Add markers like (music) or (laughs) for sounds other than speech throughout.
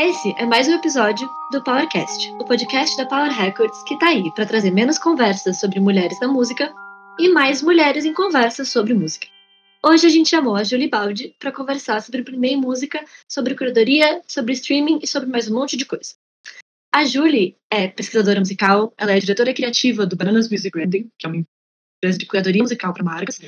Esse é mais um episódio do PowerCast, o podcast da Power Records que tá aí para trazer menos conversas sobre mulheres na música e mais mulheres em conversas sobre música. Hoje a gente chamou a Julie Baldi para conversar sobre primeira música, sobre curadoria, sobre streaming e sobre mais um monte de coisa. A Julie é pesquisadora musical, ela é diretora criativa do Bananas Music Branding, que é uma empresa de curadoria musical para marcas,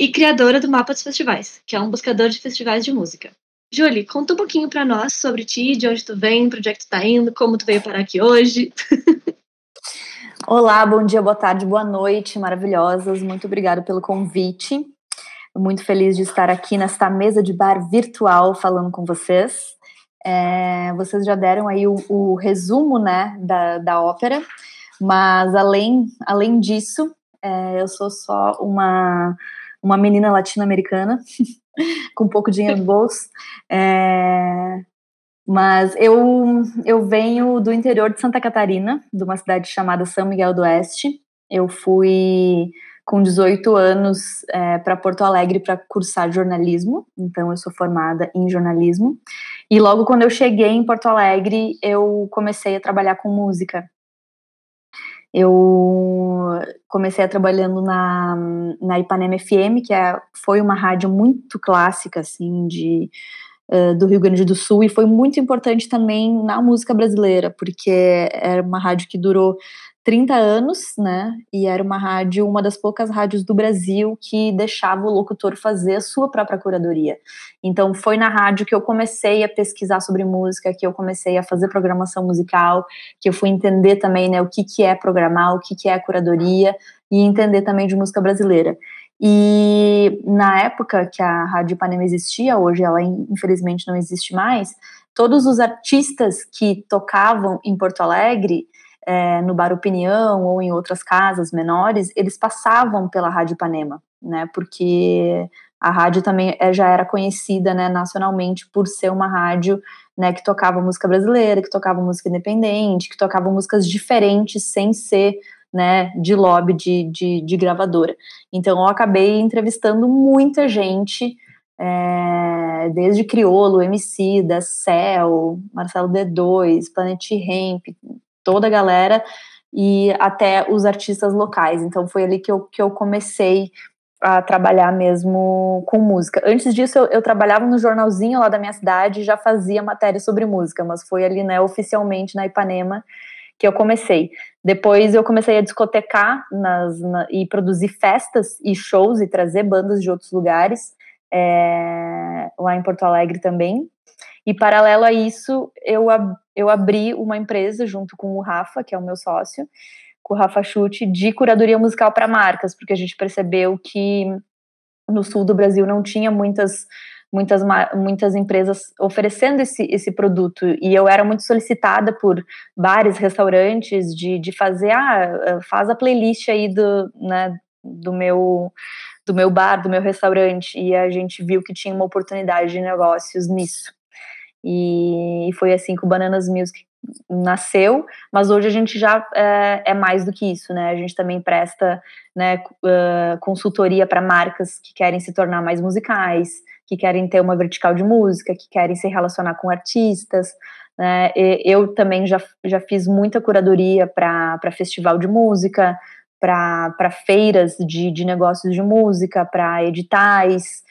e criadora do Mapa dos Festivais, que é um buscador de festivais de música. Julie, conta um pouquinho para nós sobre ti, de onde tu vem, para onde é que tu tá indo, como tu veio parar aqui hoje. (laughs) Olá, bom dia, boa tarde, boa noite, maravilhosas. Muito obrigada pelo convite. Muito feliz de estar aqui nesta mesa de bar virtual falando com vocês. É, vocês já deram aí o, o, resumo né, da, da ópera, mas além, além disso, é, eu sou só uma, uma menina latino-americana (laughs) (laughs) com pouco dinheiro no bolso. É, mas eu, eu venho do interior de Santa Catarina, de uma cidade chamada São Miguel do Oeste. Eu fui com 18 anos é, para Porto Alegre para cursar jornalismo, então eu sou formada em jornalismo. E logo quando eu cheguei em Porto Alegre, eu comecei a trabalhar com música. Eu comecei trabalhando na, na Ipanema FM, que é, foi uma rádio muito clássica, assim, de, uh, do Rio Grande do Sul, e foi muito importante também na música brasileira, porque era uma rádio que durou 30 anos, né? E era uma rádio, uma das poucas rádios do Brasil que deixava o locutor fazer a sua própria curadoria. Então foi na rádio que eu comecei a pesquisar sobre música, que eu comecei a fazer programação musical, que eu fui entender também, né, o que que é programar, o que que é curadoria e entender também de música brasileira. E na época que a Rádio Ipanema existia, hoje ela infelizmente não existe mais, todos os artistas que tocavam em Porto Alegre é, no Bar Opinião ou em outras casas menores, eles passavam pela Rádio Ipanema, né? Porque a rádio também é, já era conhecida, né, nacionalmente por ser uma rádio, né, que tocava música brasileira, que tocava música independente, que tocava músicas diferentes sem ser, né, de lobby de, de, de gravadora. Então eu acabei entrevistando muita gente, é, desde Criolo, MC, da Cell, Marcelo D2, Planet Ramp, toda a galera e até os artistas locais. Então foi ali que eu, que eu comecei a trabalhar mesmo com música. Antes disso, eu, eu, trabalhava no jornalzinho lá da minha cidade e já fazia matéria sobre música, mas foi ali, né, oficialmente na Ipanema que eu comecei. Depois eu comecei a discotecar nas, na, e produzir festas e shows e trazer bandas de outros lugares, é, lá em Porto Alegre também. E paralelo a isso, eu, eu abri uma empresa junto com o Rafa, que é o meu sócio, com o Rafa Chute, de curadoria musical para marcas, porque a gente percebeu que no sul do Brasil não tinha muitas muitas, muitas empresas oferecendo esse, esse produto e eu era muito solicitada por bares, restaurantes de, de fazer, ah, faz a playlist aí do, né, do meu do meu bar, do meu restaurante e a gente viu que tinha uma oportunidade de negócios nisso. E foi assim que o Bananas Music nasceu, mas hoje a gente já é, é mais do que isso, né? A gente também presta né, consultoria para marcas que querem se tornar mais musicais, que querem ter uma vertical de música, que querem se relacionar com artistas. Né? eu também já, já fiz muita curadoria para festival de música, para feiras de, de negócios de música, para editais.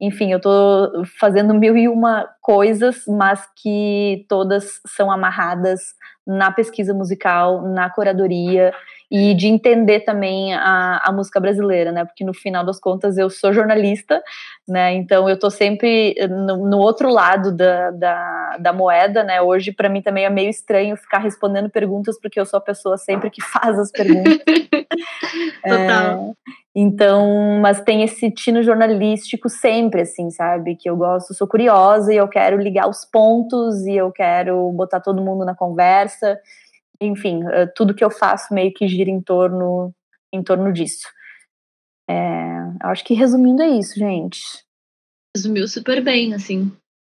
Enfim, eu estou fazendo mil e uma coisas, mas que todas são amarradas na pesquisa musical, na curadoria e de entender também a, a música brasileira, né? Porque no final das contas eu sou jornalista, né? Então eu tô sempre no, no outro lado da, da, da moeda, né? Hoje para mim também é meio estranho ficar respondendo perguntas porque eu sou a pessoa sempre que (laughs) faz as perguntas. Total. É, então, mas tem esse tino jornalístico sempre, assim, sabe? Que eu gosto, sou curiosa e eu quero ligar os pontos e eu quero botar todo mundo na conversa enfim, eh, tudo que eu faço meio que gira em torno, em torno disso. É, acho que resumindo é isso, gente. Resumiu super bem, assim.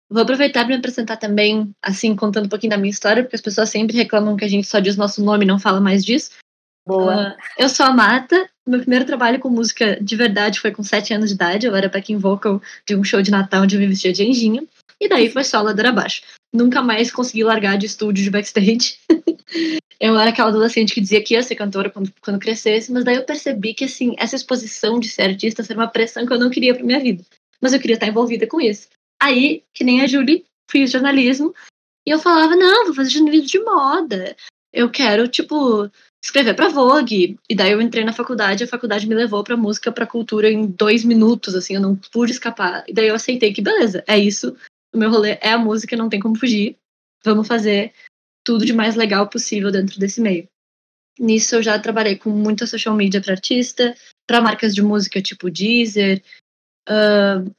Vou aproveitar para me apresentar também, assim, contando um pouquinho da minha história, porque as pessoas sempre reclamam que a gente só diz nosso nome e não fala mais disso. Boa. Uh, eu sou a Mata. Meu primeiro trabalho com música de verdade foi com 7 anos de idade. Eu era backing vocal de um show de Natal onde eu me vestia de anjinho. E daí foi só ladeira abaixo. Nunca mais consegui largar de estúdio de backstage. (laughs) eu era aquela adolescente que dizia que ia ser cantora quando, quando crescesse, mas daí eu percebi que, assim, essa exposição de ser artista era uma pressão que eu não queria pra minha vida. Mas eu queria estar envolvida com isso. Aí, que nem a Julie, fiz jornalismo, e eu falava, não, vou fazer jornalismo de moda. Eu quero, tipo, escrever pra Vogue. E daí eu entrei na faculdade, a faculdade me levou pra música, pra cultura em dois minutos, assim, eu não pude escapar. E daí eu aceitei que, beleza, é isso. O meu rolê é a música, não tem como fugir. Vamos fazer tudo de mais legal possível dentro desse meio. Nisso eu já trabalhei com muita social media para artista, para marcas de música tipo Deezer, uh,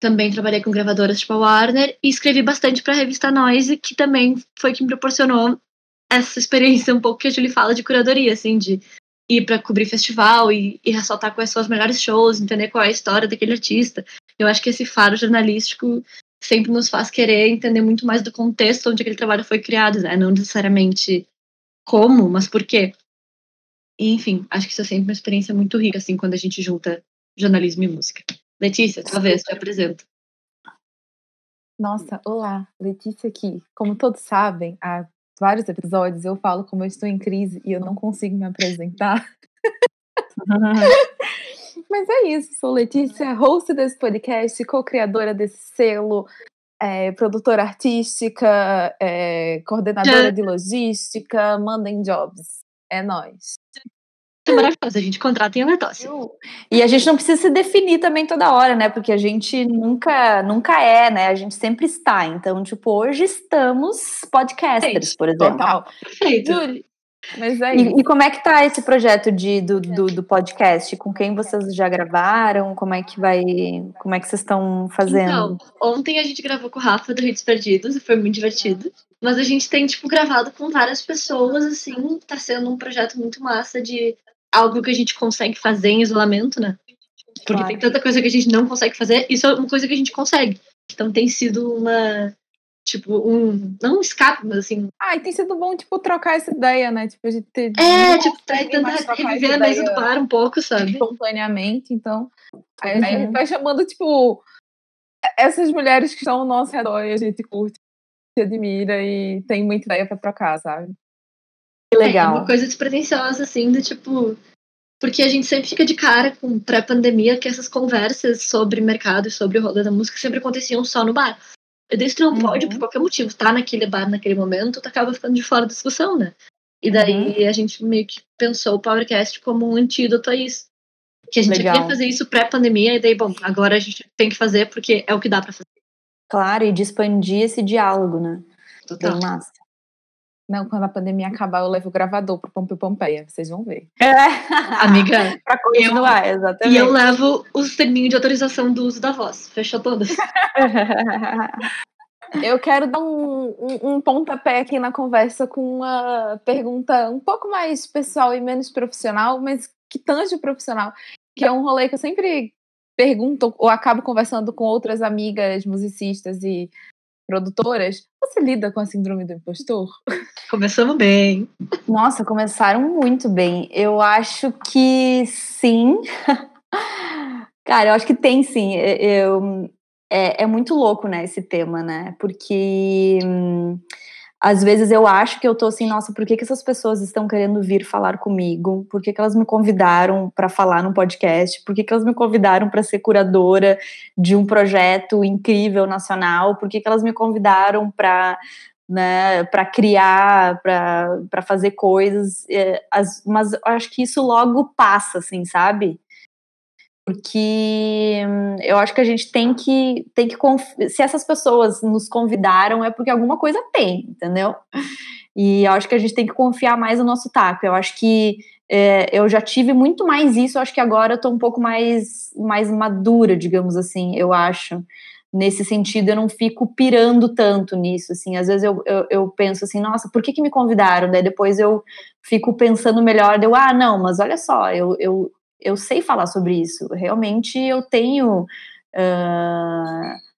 também trabalhei com gravadoras tipo a Warner e escrevi bastante para a revista Noise, que também foi que me proporcionou essa experiência um pouco que a Julie fala de curadoria, assim, de ir para cobrir festival e, e, ressaltar quais são os melhores shows, entender qual é a história daquele artista. Eu acho que esse faro jornalístico sempre nos faz querer entender muito mais do contexto onde aquele trabalho foi criado, né? não necessariamente como, mas por quê. E, enfim, acho que isso é sempre uma experiência muito rica, assim, quando a gente junta jornalismo e música. Letícia, talvez, te apresento. Nossa, olá, Letícia aqui. Como todos sabem, há vários episódios eu falo como eu estou em crise e eu não consigo me apresentar. (laughs) Mas é isso, sou Letícia, host desse podcast, co-criadora desse selo, é, produtora artística, é, coordenadora de logística, mandem jobs. É nós é maravilhoso, a gente contrata em Letócia. E a gente não precisa se definir também toda hora, né? Porque a gente nunca, nunca é, né? A gente sempre está. Então, tipo, hoje estamos podcasters, por exemplo. Total. Perfeito. Julie, mas é e, e, como é que tá esse projeto de, do, do, do, podcast? Com quem vocês já gravaram? Como é que vai. Como é que vocês estão fazendo? Então, ontem a gente gravou com o Rafa do Hits Perdidos e foi muito divertido. Mas a gente tem, tipo, gravado com várias pessoas, assim, tá sendo um projeto muito massa de algo que a gente consegue fazer em isolamento, né? Porque claro. tem tanta coisa que a gente não consegue fazer, isso é uma coisa que a gente consegue. Então tem sido uma. Tipo, um. Não um escape, mas assim. Ah, e tem sido bom, tipo, trocar essa ideia, né? Tipo, a gente ter. É, tipo, tentar reviver a mesa do bar um pouco, sabe? Espontaneamente, então. Aí uhum. a gente vai chamando, tipo, essas mulheres que estão ao nosso redor e a gente curte, se admira e tem muita ideia pra trocar, sabe? Que legal. É uma coisa despretensiosa, assim, do tipo. Porque a gente sempre fica de cara com pré-pandemia que essas conversas sobre mercado e sobre o rolê da música sempre aconteciam só no bar. E daí tu não uhum. pode, por qualquer motivo, tá naquele bar naquele momento, tu acaba ficando de fora da discussão, né? E daí uhum. a gente meio que pensou o Powercast como um antídoto a isso. Que a gente Legal. queria fazer isso pré-pandemia, e daí, bom, agora a gente tem que fazer porque é o que dá pra fazer. Claro, e de expandir esse diálogo, né? Total. Bem massa. Não, quando a pandemia acabar, eu levo o gravador pro Pompeu Pompeia, vocês vão ver. É. (laughs) Amiga, pra continuar, eu, exatamente. E eu levo os terminhos de autorização do uso da voz, fechou todas. (laughs) eu quero dar um, um, um, pontapé aqui na conversa com uma pergunta um pouco mais pessoal e menos profissional, mas que tange o profissional, que é um rolê que eu sempre pergunto ou acabo conversando com outras amigas musicistas e produtoras, você lida com a síndrome do impostor? Começamos bem. Nossa, começaram muito bem. Eu acho que sim. (laughs) Cara, eu acho que tem sim. Eu, é, é muito louco, né, esse tema, né? Porque. Hum, às vezes eu acho que eu tô assim, nossa, por que, que essas pessoas estão querendo vir falar comigo? Por que, que elas me convidaram para falar num podcast? Por que, que elas me convidaram para ser curadora de um projeto incrível nacional? Por que, que elas me convidaram para né, para criar, para fazer coisas, é, as, mas acho que isso logo passa, assim, sabe? Porque hum, eu acho que a gente tem que tem que se essas pessoas nos convidaram é porque alguma coisa tem, entendeu? E eu acho que a gente tem que confiar mais no nosso taco. Eu acho que é, eu já tive muito mais isso. Eu acho que agora eu tô um pouco mais mais madura, digamos assim. Eu acho nesse sentido eu não fico pirando tanto nisso, assim, às vezes eu, eu, eu, penso assim, nossa, por que que me convidaram? Daí depois eu fico pensando melhor, eu, ah, não, mas olha só, eu, eu, eu sei falar sobre isso. Realmente eu tenho. Uh,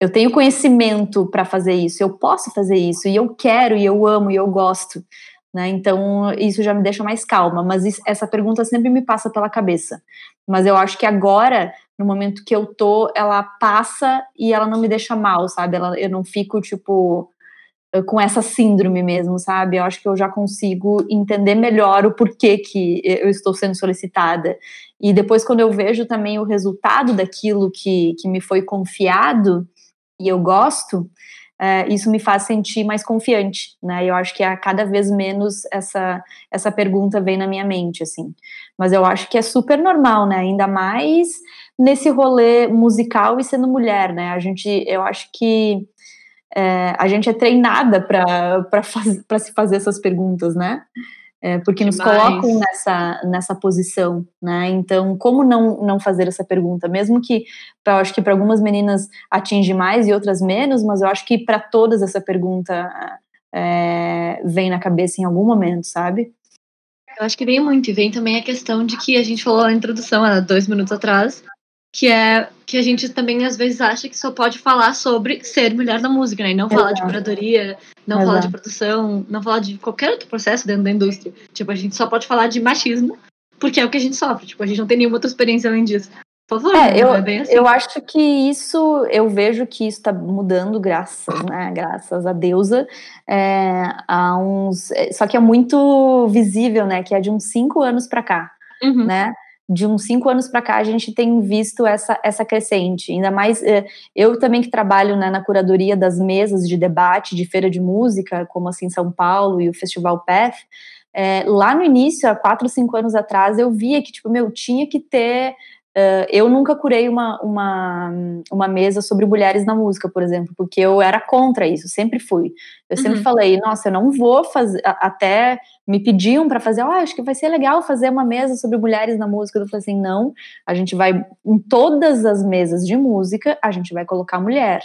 eu tenho conhecimento para fazer isso, eu posso fazer isso, e eu quero, e eu amo, e eu gosto. Né? Então, isso já me deixa mais calma. Mas isso, essa pergunta sempre me passa pela cabeça. Mas eu acho que agora, no momento que eu tô, ela passa e ela não me deixa mal, sabe? Ela, eu não fico, tipo, com essa síndrome mesmo, sabe? Eu acho que eu já consigo entender melhor o porquê que eu estou sendo solicitada. E depois, quando eu vejo também o resultado daquilo que, que me foi confiado e eu gosto, é, isso me faz sentir mais confiante, né? Eu acho que a cada vez menos essa, essa pergunta vem na minha mente, assim. Mas eu acho que é super normal, né? Ainda mais nesse rolê musical e sendo mulher, né? A gente, eu acho que é, a gente é treinada para se fazer essas perguntas, né? É, porque nos colocam nessa, nessa posição, né? Então, como não, não fazer essa pergunta? Mesmo que, eu acho que para algumas meninas atinge mais e outras menos, mas eu acho que para todas essa pergunta é, vem na cabeça em algum momento, sabe? Eu acho que vem muito, e vem também a questão de que a gente falou na introdução, há dois minutos atrás, que é que a gente também às vezes acha que só pode falar sobre ser mulher na música, né? E não Exato. falar de curadoria, não Exato. falar de produção, não falar de qualquer outro processo dentro da indústria. Tipo, a gente só pode falar de machismo, porque é o que a gente sofre. Tipo, a gente não tem nenhuma outra experiência além disso. Por favor, é, eu, é assim. eu acho que isso, eu vejo que isso está mudando, graças, né? Graças a deusa. É, há uns, é, só que é muito visível, né? Que é de uns cinco anos para cá, uhum. né? De uns cinco anos para cá a gente tem visto essa, essa crescente, ainda mais eh, eu também que trabalho né, na curadoria das mesas de debate de feira de música, como assim São Paulo e o Festival PEF, é, lá no início, há quatro, cinco anos atrás, eu via que, tipo, meu, tinha que ter Uh, eu nunca curei uma, uma, uma mesa sobre mulheres na música, por exemplo, porque eu era contra isso, sempre fui. Eu sempre uhum. falei, nossa, eu não vou fazer. Até me pediam para fazer, oh, acho que vai ser legal fazer uma mesa sobre mulheres na música. Eu falei assim, não, a gente vai, em todas as mesas de música, a gente vai colocar mulher,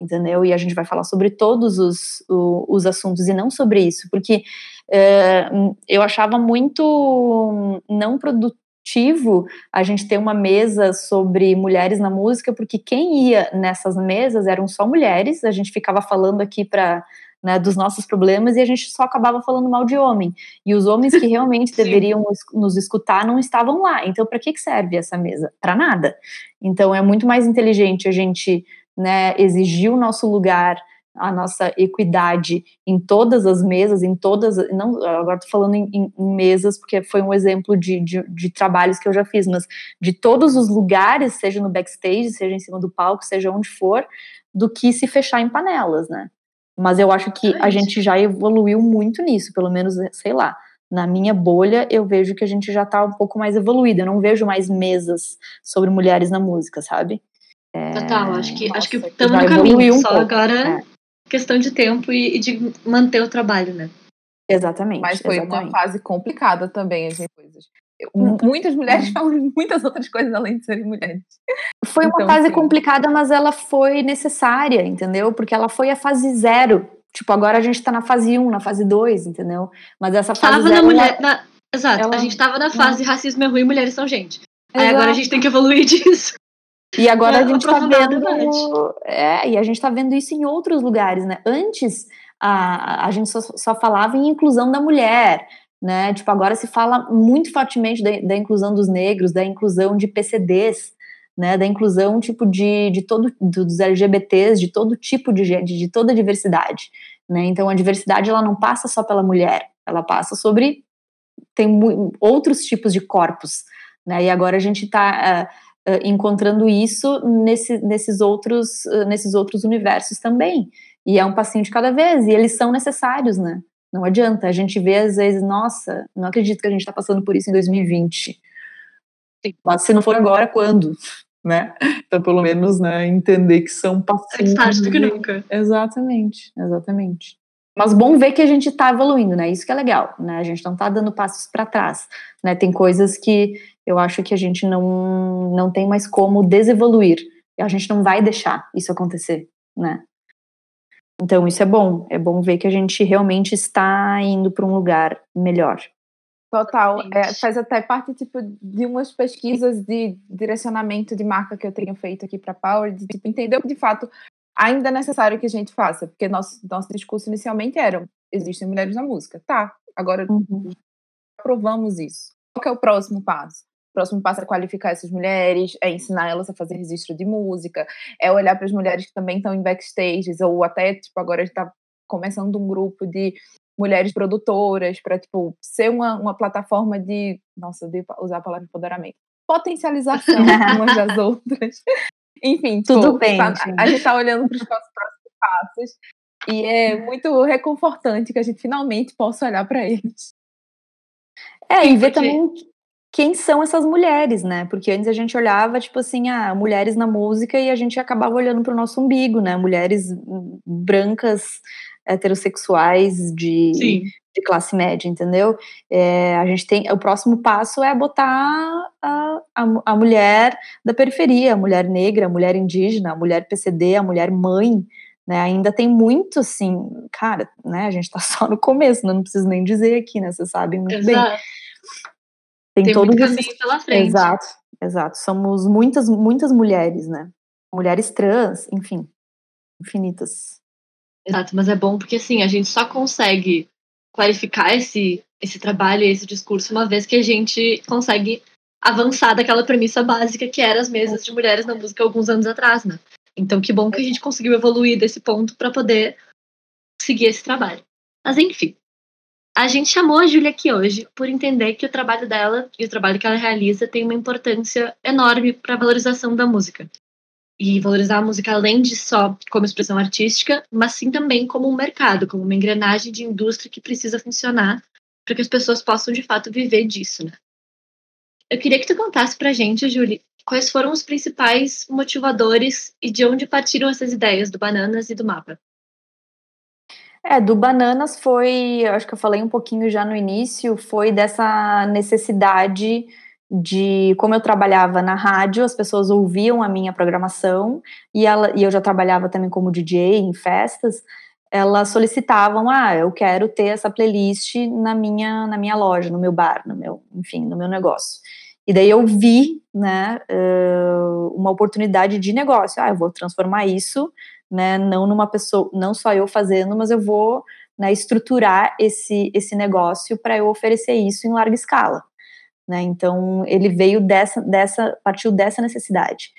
entendeu? E a gente vai falar sobre todos os, os, os assuntos e não sobre isso, porque uh, eu achava muito não produtivo a gente ter uma mesa sobre mulheres na música, porque quem ia nessas mesas eram só mulheres, a gente ficava falando aqui para né, dos nossos problemas e a gente só acabava falando mal de homem. E os homens que realmente (laughs) deveriam nos escutar não estavam lá. Então, para que serve essa mesa? Para nada. Então, é muito mais inteligente a gente né, exigir o nosso lugar a nossa equidade em todas as mesas, em todas, não, agora estou falando em, em, em, mesas, porque foi um exemplo de, de, de, trabalhos que eu já fiz, mas de todos os lugares, seja no backstage, seja em cima do palco, seja onde for, do que se fechar em panelas, né? Mas eu acho que a gente já evoluiu muito nisso, pelo menos, sei lá, na minha bolha, eu vejo que a gente já está um pouco mais evoluída. Eu não vejo mais mesas sobre mulheres na música, sabe? É... Total, acho que, Nossa, acho que estamos no caminho, um só pouco. agora é. questão de tempo e, e, de manter o trabalho, né? Exatamente. Mas foi exatamente. uma fase complicada também, as coisas. Hum. Muitas mulheres hum. falam (laughs) muitas outras coisas além de serem mulheres. Foi uma então, fase sim. complicada, mas ela foi necessária, entendeu? Porque ela foi a fase zero. Tipo, agora a gente tá na fase 1, um, na fase 2, entendeu? Mas essa fase tava zero. Na mulher, ela, na, exato, ela, a gente tava na fase racismo é ruim, mulheres são gente. Aí agora a gente tem que evoluir (laughs) disso. E agora a gente tá vendo. É, e a gente tá vendo isso em outros lugares, né? Antes a, a gente só, só falava em inclusão da mulher, né? Tipo, agora se fala muito fortemente da, da inclusão dos negros, da inclusão de PCDs, né? Da inclusão, tipo, de, de todo, dos LGBTs, de todo tipo de gente, de toda a diversidade, né? Então, a diversidade, ela não passa só pela mulher, ela passa sobre, tem outros tipos de corpos, né? E agora a gente está... Uh, Uh, encontrando isso nesse, nesses, outros, uh, nesses outros universos também. E é um passinho de cada vez, e eles são necessários, né? Não adianta. A gente vê às vezes, nossa, não acredito que a gente está passando por isso em 2020. Mas se não for agora, quando? Né? Então, pelo menos, né, entender que são passinhos. Mais tarde do que nunca. Exatamente, exatamente. Mas bom ver que a gente está evoluindo, né? Isso que é legal, né? A gente não está dando passos para trás, né? Tem coisas que eu acho que a gente não, não tem mais como desevoluir. E a gente não vai deixar isso acontecer, né? Então isso é bom, é bom ver que a gente realmente está indo para um lugar melhor. Total, é, faz até parte tipo de umas pesquisas de direcionamento de marca que eu tenho feito aqui para Power, de tipo, entender o que de fato ainda é necessário que a gente faça, porque nosso nosso discurso inicialmente era existem mulheres na música, tá? Agora uhum. aprovamos isso. Qual é o próximo passo? O próximo passo é qualificar essas mulheres, é ensinar elas a fazer registro de música, é olhar para as mulheres que também estão em backstages, ou até, tipo, agora a gente está começando um grupo de mulheres produtoras para, tipo, ser uma, uma plataforma de, nossa, eu usar a palavra empoderamento, potencialização (laughs) umas das outras. Enfim, tudo tipo, bem. Tá, a gente está olhando para os próximos passos e é muito reconfortante que a gente finalmente possa olhar para eles. É, e ver também quem são essas mulheres, né? Porque antes a gente olhava, tipo assim, ah, mulheres na música e a gente acabava olhando para o nosso umbigo, né? Mulheres brancas, heterossexuais de, de classe média, entendeu? É, a gente tem. O próximo passo é botar a, a, a, mulher da periferia, a mulher negra, a mulher indígena, a mulher PCD, a mulher mãe. Né, ainda tem muito, assim, cara, né, a gente está (laughs) só no começo, não preciso nem dizer aqui, né, vocês sabem muito Exato. bem. Tem, tem todo muito caminho pela frente. Exato, exato. Somos muitas, muitas mulheres, né, mulheres trans, enfim, infinitas. Exato, mas é bom porque, assim, a gente só consegue qualificar esse, esse trabalho, esse discurso, uma vez que a gente consegue avançar daquela premissa básica que era as mesas de mulheres na música alguns anos atrás, né? Então, que bom que a gente conseguiu evoluir desse ponto para poder seguir esse trabalho. Mas, enfim, a gente chamou a Júlia aqui hoje por entender que o trabalho dela e o trabalho que ela realiza tem uma importância enorme para a valorização da música. E valorizar a música além de só como expressão artística, mas sim também como um mercado, como uma engrenagem de indústria que precisa funcionar para que as pessoas possam de fato viver disso, né? Eu queria que tu contasse pra gente, Julie, quais foram os principais motivadores e de onde partiram essas ideias do Bananas e do mapa? É, do Bananas foi, acho que eu falei um pouquinho já no início, foi dessa necessidade de como eu trabalhava na rádio, as pessoas ouviam a minha programação e, ela, e eu já trabalhava também como DJ em festas, elas solicitavam, ah, eu quero ter essa playlist na minha, na minha loja, no meu bar, no meu, enfim, no meu negócio. E daí eu vi, né, uma oportunidade de negócio. Ah, eu vou transformar isso, né, não numa pessoa, não só eu fazendo, mas eu vou né, estruturar esse, esse negócio para eu oferecer isso em larga escala. Né, então ele veio dessa, dessa, partiu dessa necessidade.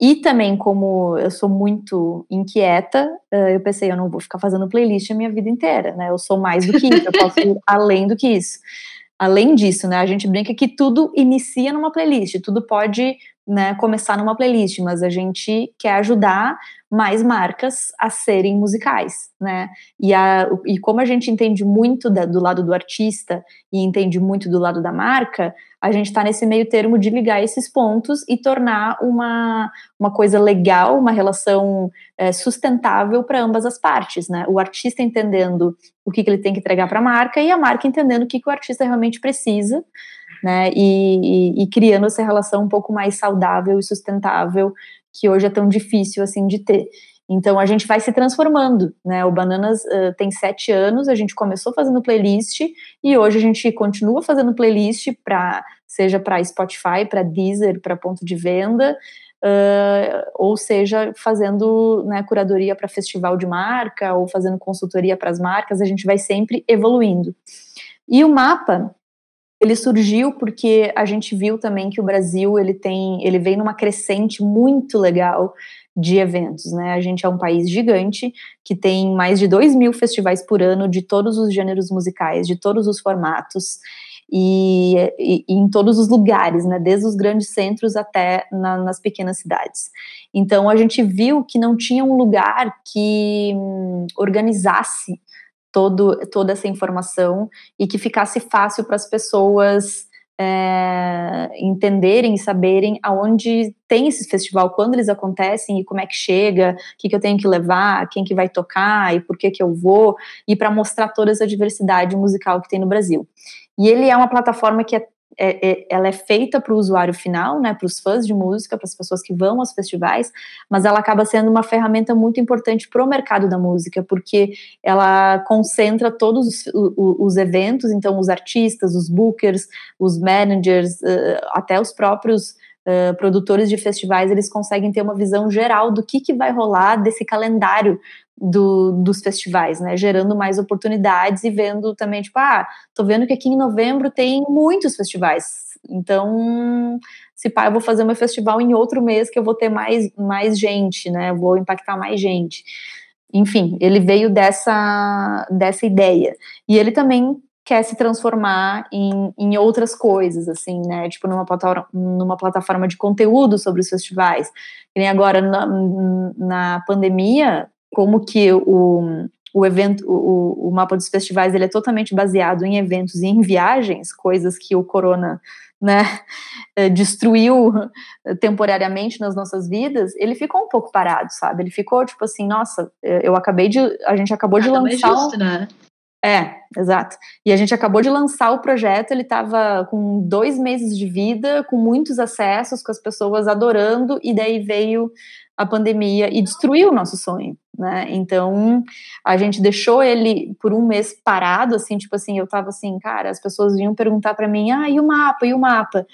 E também, como eu sou muito inquieta, eu pensei, eu não vou ficar fazendo playlist a minha vida inteira, né? Eu sou mais do que isso, eu posso ir (laughs) além do que isso. Além disso, né, a gente brinca que tudo inicia numa playlist, tudo pode né, começar numa playlist, mas a gente quer ajudar mais marcas a serem musicais, né? E, a, e como a gente entende muito da, do lado do artista e entende muito do lado da marca, a gente está nesse meio termo de ligar esses pontos e tornar uma, uma coisa legal, uma relação é, sustentável para ambas as partes, né? O artista entendendo o que, que ele tem que entregar para a marca e a marca entendendo o que, que o artista realmente precisa, né? E, e, e criando essa relação um pouco mais saudável e sustentável que hoje é tão difícil assim de ter. Então a gente vai se transformando, né? O Bananas uh, tem sete anos, a gente começou fazendo playlist e hoje a gente continua fazendo playlist para seja para Spotify, para Deezer, para ponto de venda, uh, ou seja fazendo né, curadoria para festival de marca ou fazendo consultoria para as marcas. A gente vai sempre evoluindo. E o mapa ele surgiu porque a gente viu também que o Brasil ele tem, ele vem numa crescente muito legal de eventos, né? A gente é um país gigante que tem mais de 2 mil festivais por ano de todos os gêneros musicais, de todos os formatos e, e, e em todos os lugares, né? Desde os grandes centros até na, nas pequenas cidades. Então a gente viu que não tinha um lugar que hum, organizasse todo, toda essa informação e que ficasse fácil para as pessoas é, entenderem e saberem aonde tem esse festival, quando eles acontecem e como é que chega, o que, que eu tenho que levar, quem que vai tocar e por que que eu vou, e para mostrar toda essa diversidade musical que tem no Brasil. E ele é uma plataforma que é é, é, ela é feita para o usuário final, né, para os fãs de música, para as pessoas que vão aos festivais, mas ela acaba sendo uma ferramenta muito importante para o mercado da música, porque ela concentra todos os, os, os, eventos, então os artistas, os bookers, os managers, uh, até os próprios uh, produtores de festivais, eles conseguem ter uma visão geral do que, que vai rolar desse calendário do, dos festivais, né, gerando mais oportunidades e vendo também, tipo, ah, tô vendo que aqui em novembro tem muitos festivais, então, se pá, eu vou fazer meu festival em outro mês que eu vou ter mais, mais gente, né, vou impactar mais gente. Enfim, ele veio dessa, dessa ideia. E ele também quer se transformar em, em outras coisas, assim, né? Tipo, numa plataforma, numa plataforma de conteúdo sobre os festivais. E nem agora, na, na pandemia, como que o, o evento, o, o mapa dos festivais, ele é totalmente baseado em eventos e em viagens, coisas que o corona né, eh, destruiu temporariamente nas nossas vidas, ele ficou um pouco parado, sabe? Ele ficou tipo assim, nossa, eu acabei de, a gente acabou de lançar, é justo, né? É, exato. E a gente acabou de lançar o projeto, ele estava com dois meses de vida, com muitos acessos, com as pessoas adorando, e daí veio a pandemia e destruiu o nosso sonho, né? Então, a gente deixou ele por um mês parado, assim, tipo assim, eu tava assim, cara, as pessoas vinham perguntar para mim, ah, e o mapa, e o mapa?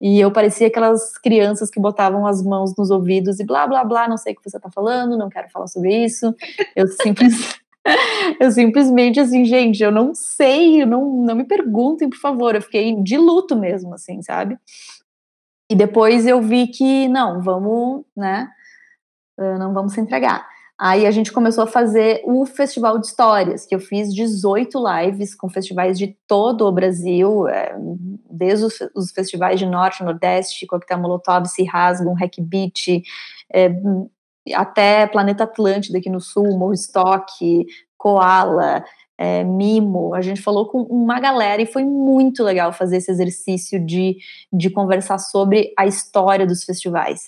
E eu parecia aquelas crianças que botavam as mãos nos ouvidos e blá, blá, blá, não sei o que você tá falando, não quero falar sobre isso. Eu simplesmente (laughs) eu simplesmente assim, gente, eu não sei, não, não me perguntem, por favor. Eu fiquei de luto mesmo, assim, sabe? E depois eu vi que, não, vamos, né? Ah, não vamos se entregar. Aí a gente começou a fazer o Festival de Histórias, que eu fiz 18 lives com festivais de todo o Brasil, é, desde os, festivais de Norte, Nordeste, Coquetel Molotov, Se Rasgam, Hack Beat, é, até Planeta Atlântida aqui no sul, Estoque, Koala, é, Mimo, a gente falou com uma galera e foi muito legal fazer esse exercício de, de conversar sobre a história dos festivais.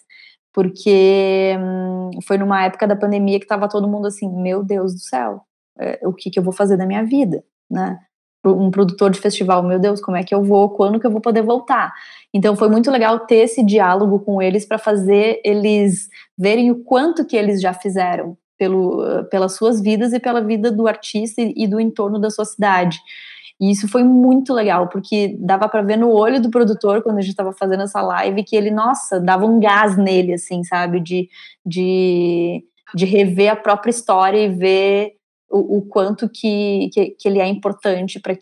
Porque hum, foi numa época da pandemia que estava todo mundo assim, meu Deus do céu, é, o que, que eu vou fazer da minha vida, né? Um produtor de festival, meu Deus, como é que eu vou, quando que eu vou poder voltar? Então foi muito legal ter esse diálogo com eles para fazer eles verem o quanto que eles já fizeram pelo, pelas suas vidas e pela vida do artista e, do entorno da sua cidade. E isso foi muito legal, porque dava para ver no olho do produtor, quando a gente estava fazendo essa live, que ele, nossa, dava um gás nele, assim, sabe? De, de, de rever a própria história e ver o, o quanto que, que, que, ele é importante para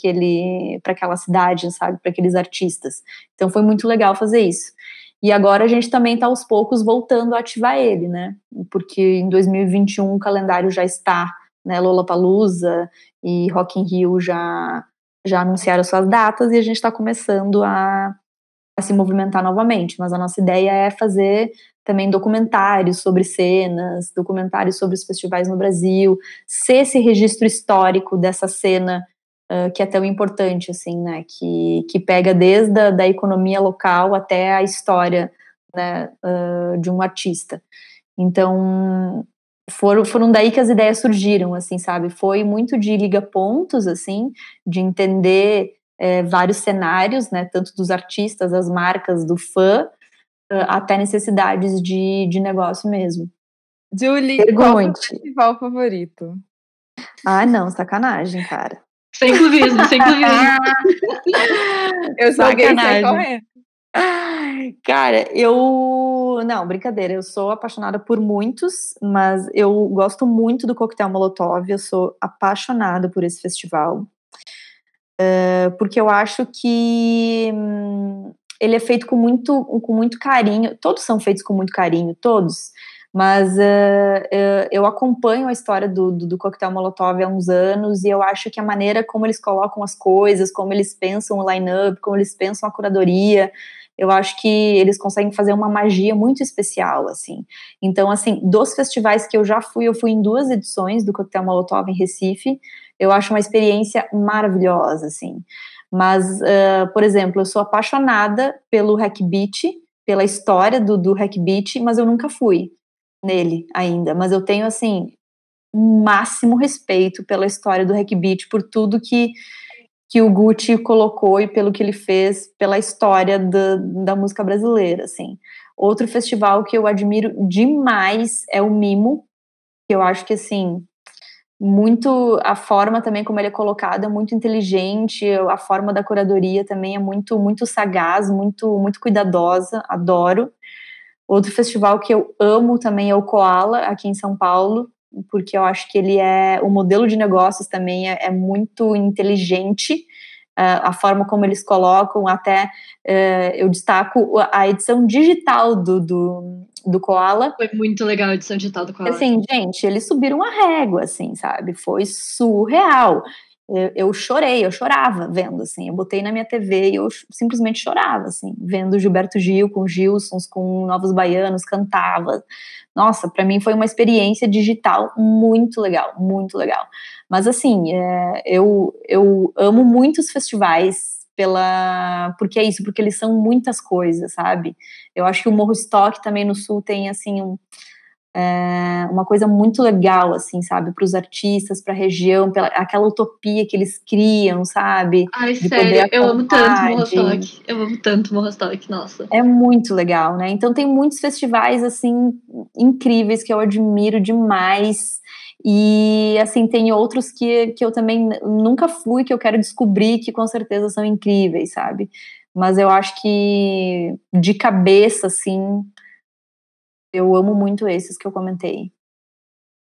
aquela cidade, sabe, para aqueles artistas. Então foi muito legal fazer isso. E agora a gente também está aos poucos voltando a ativar ele, né? Porque em 2021 o calendário já está, né? Lollapalooza e Rock in Rio já já anunciaram suas datas e a gente está começando a, a se movimentar novamente. Mas a nossa ideia é fazer também documentários sobre cenas, documentários sobre os festivais no Brasil, ser esse registro histórico dessa cena uh, que é tão importante, assim, né, que, que pega desde a da economia local até a história, né, uh, de um artista. Então, foram, foram daí que as ideias surgiram, assim, sabe, foi muito de liga pontos, assim, de entender é, vários cenários, né, tanto dos artistas, das marcas, do fã, até necessidades de, de negócio mesmo. Julie, Pergunte. qual é o festival favorito? Ah, não, sacanagem, cara. Sem clubismo, sem clubismo. (laughs) eu sou gay sem correr. Cara, eu. Não, brincadeira. Eu sou apaixonada por muitos, mas eu gosto muito do Coquetel Molotov. Eu sou apaixonada por esse festival. Uh, porque eu acho que hum, ele é feito com muito, com muito carinho. Todos são feitos com muito carinho, todos. Mas uh, eu acompanho a história do, do, do, Coquetel Molotov há uns anos e eu acho que a maneira como eles colocam as coisas, como eles pensam o line-up, como eles pensam a curadoria, eu acho que eles conseguem fazer uma magia muito especial, assim. Então, assim, dos festivais que eu já fui, eu fui em duas edições do Coquetel Molotov em Recife, eu acho uma experiência maravilhosa, assim. Mas, uh, por exemplo, eu sou apaixonada pelo Hack Beat, pela história do, do Hack Beat, mas eu nunca fui nele ainda. Mas eu tenho, assim, um máximo respeito pela história do Hack Beat, por tudo que, que o Gucci colocou e pelo que ele fez pela história da, da música brasileira, assim. Outro festival que eu admiro demais é o Mimo, que eu acho que, assim, muito a forma também como ele é colocado é muito inteligente, a forma da curadoria também é muito muito sagaz, muito muito cuidadosa, adoro. Outro festival que eu amo também é o Koala aqui em São Paulo, porque eu acho que ele é o modelo de negócios também é, é muito inteligente. A forma como eles colocam, até uh, eu destaco a edição digital do, do, do Koala. Foi muito legal a edição digital do Koala. Assim, gente, eles subiram a régua, assim, sabe? Foi surreal. Eu, eu, chorei, eu chorava vendo, assim, eu botei na minha TV e eu simplesmente chorava, assim, vendo Gilberto Gil com Gilsons, com Novos Baianos, cantava. Nossa, para mim foi uma experiência digital muito legal, muito legal. Mas, assim, é, eu, eu amo muitos festivais pela porque é isso, porque eles são muitas coisas, sabe? Eu acho que o Morro Stock também no Sul tem assim um, é, uma coisa muito legal, assim, sabe, para os artistas, para a região, pela, aquela utopia que eles criam, sabe? Ai, sério, eu amo tanto Morro Stock, eu amo tanto Morro Stock, nossa. É muito legal, né? Então tem muitos festivais, assim, incríveis que eu admiro demais. E assim, tem outros que, que eu também nunca fui, que eu quero descobrir, que com certeza são incríveis, sabe? Mas eu acho que de cabeça, assim, eu amo muito esses que eu comentei.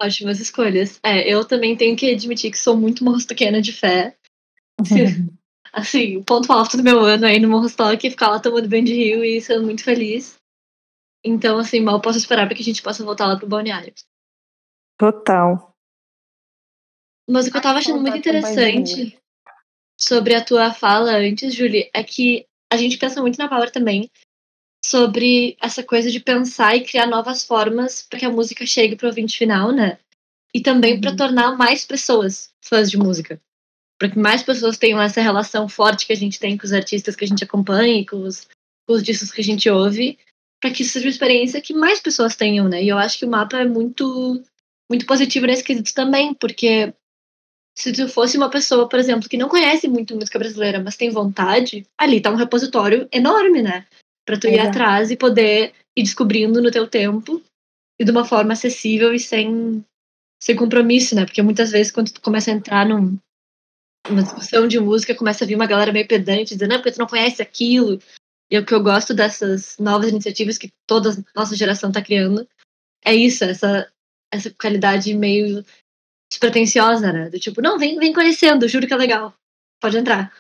Ótimas escolhas. É, eu também tenho que admitir que sou muito morrostoquena de fé. (laughs) assim, o ponto alto do meu ano aí no Morrostock ficar lá tomando banho de rio e sendo muito feliz. Então, assim, mal posso esperar para que a gente possa voltar lá pro balneário. Total. Mas o que eu tava achando muito interessante sobre a tua fala antes, Julie, é que a gente pensa muito na Power também sobre essa coisa de pensar e criar novas formas para que a música chegue pro ouvinte final, né? E também uhum. para tornar mais pessoas fãs de música. Para que mais pessoas tenham essa relação forte que a gente tem com os artistas que a gente acompanha e com os, com os discos que a gente ouve, para que isso seja uma experiência que mais pessoas tenham, né? E eu acho que o mapa é muito muito positivo nesse quesito também, porque se tu fosse uma pessoa, por exemplo, que não conhece muito música brasileira, mas tem vontade, ali tá um repositório enorme, né? Pra tu ir atrás e poder ir descobrindo no teu tempo e de uma forma acessível e sem, sem compromisso, né? Porque muitas vezes quando tu começa a entrar num, numa discussão de música, começa a vir uma galera meio pedante dizendo, não, porque tu não conhece aquilo. E o que eu gosto dessas novas iniciativas que toda nossa geração tá criando é isso, essa essa qualidade meio despretensiosa, né? Do tipo, não, vem, vem conhecendo, juro que é legal. Pode entrar.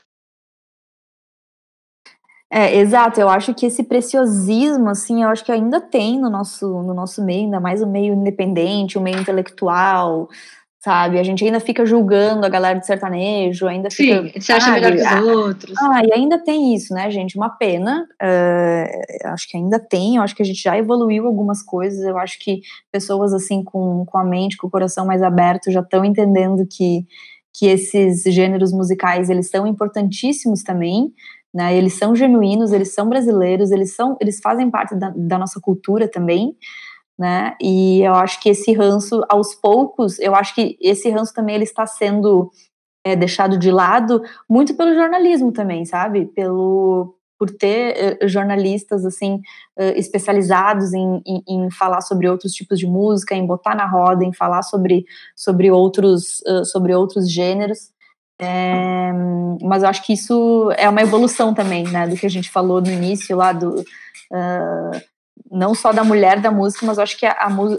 É, exato, eu acho que esse preciosismo, assim, eu acho que ainda tem no nosso, no nosso meio, ainda mais o meio independente, o meio intelectual, sabe? A gente ainda fica julgando a galera de sertanejo, ainda Sim, fica. você acha sabe? melhor que os outros. Ah, e ainda tem isso, né, gente? Uma pena. Uh, acho que ainda tem, eu acho que a gente já evoluiu algumas coisas. Eu acho que pessoas assim com, com a mente, com o coração mais aberto, já estão entendendo que, que esses gêneros musicais eles são importantíssimos também. Né, eles são genuínos, eles são brasileiros, eles são, eles fazem parte da, da nossa cultura também né? E eu acho que esse ranço, aos poucos, eu acho que esse ranço também ele está sendo é, deixado de lado muito pelo jornalismo também, sabe? Pelo por ter uh, jornalistas assim uh, especializados em, em, em, falar sobre outros tipos de música, em botar na roda, em falar sobre, sobre outros uh, sobre outros gêneros. É, mas eu acho que isso é uma evolução também, né, do que a gente falou no início lá do não só da mulher da música, mas eu acho que a,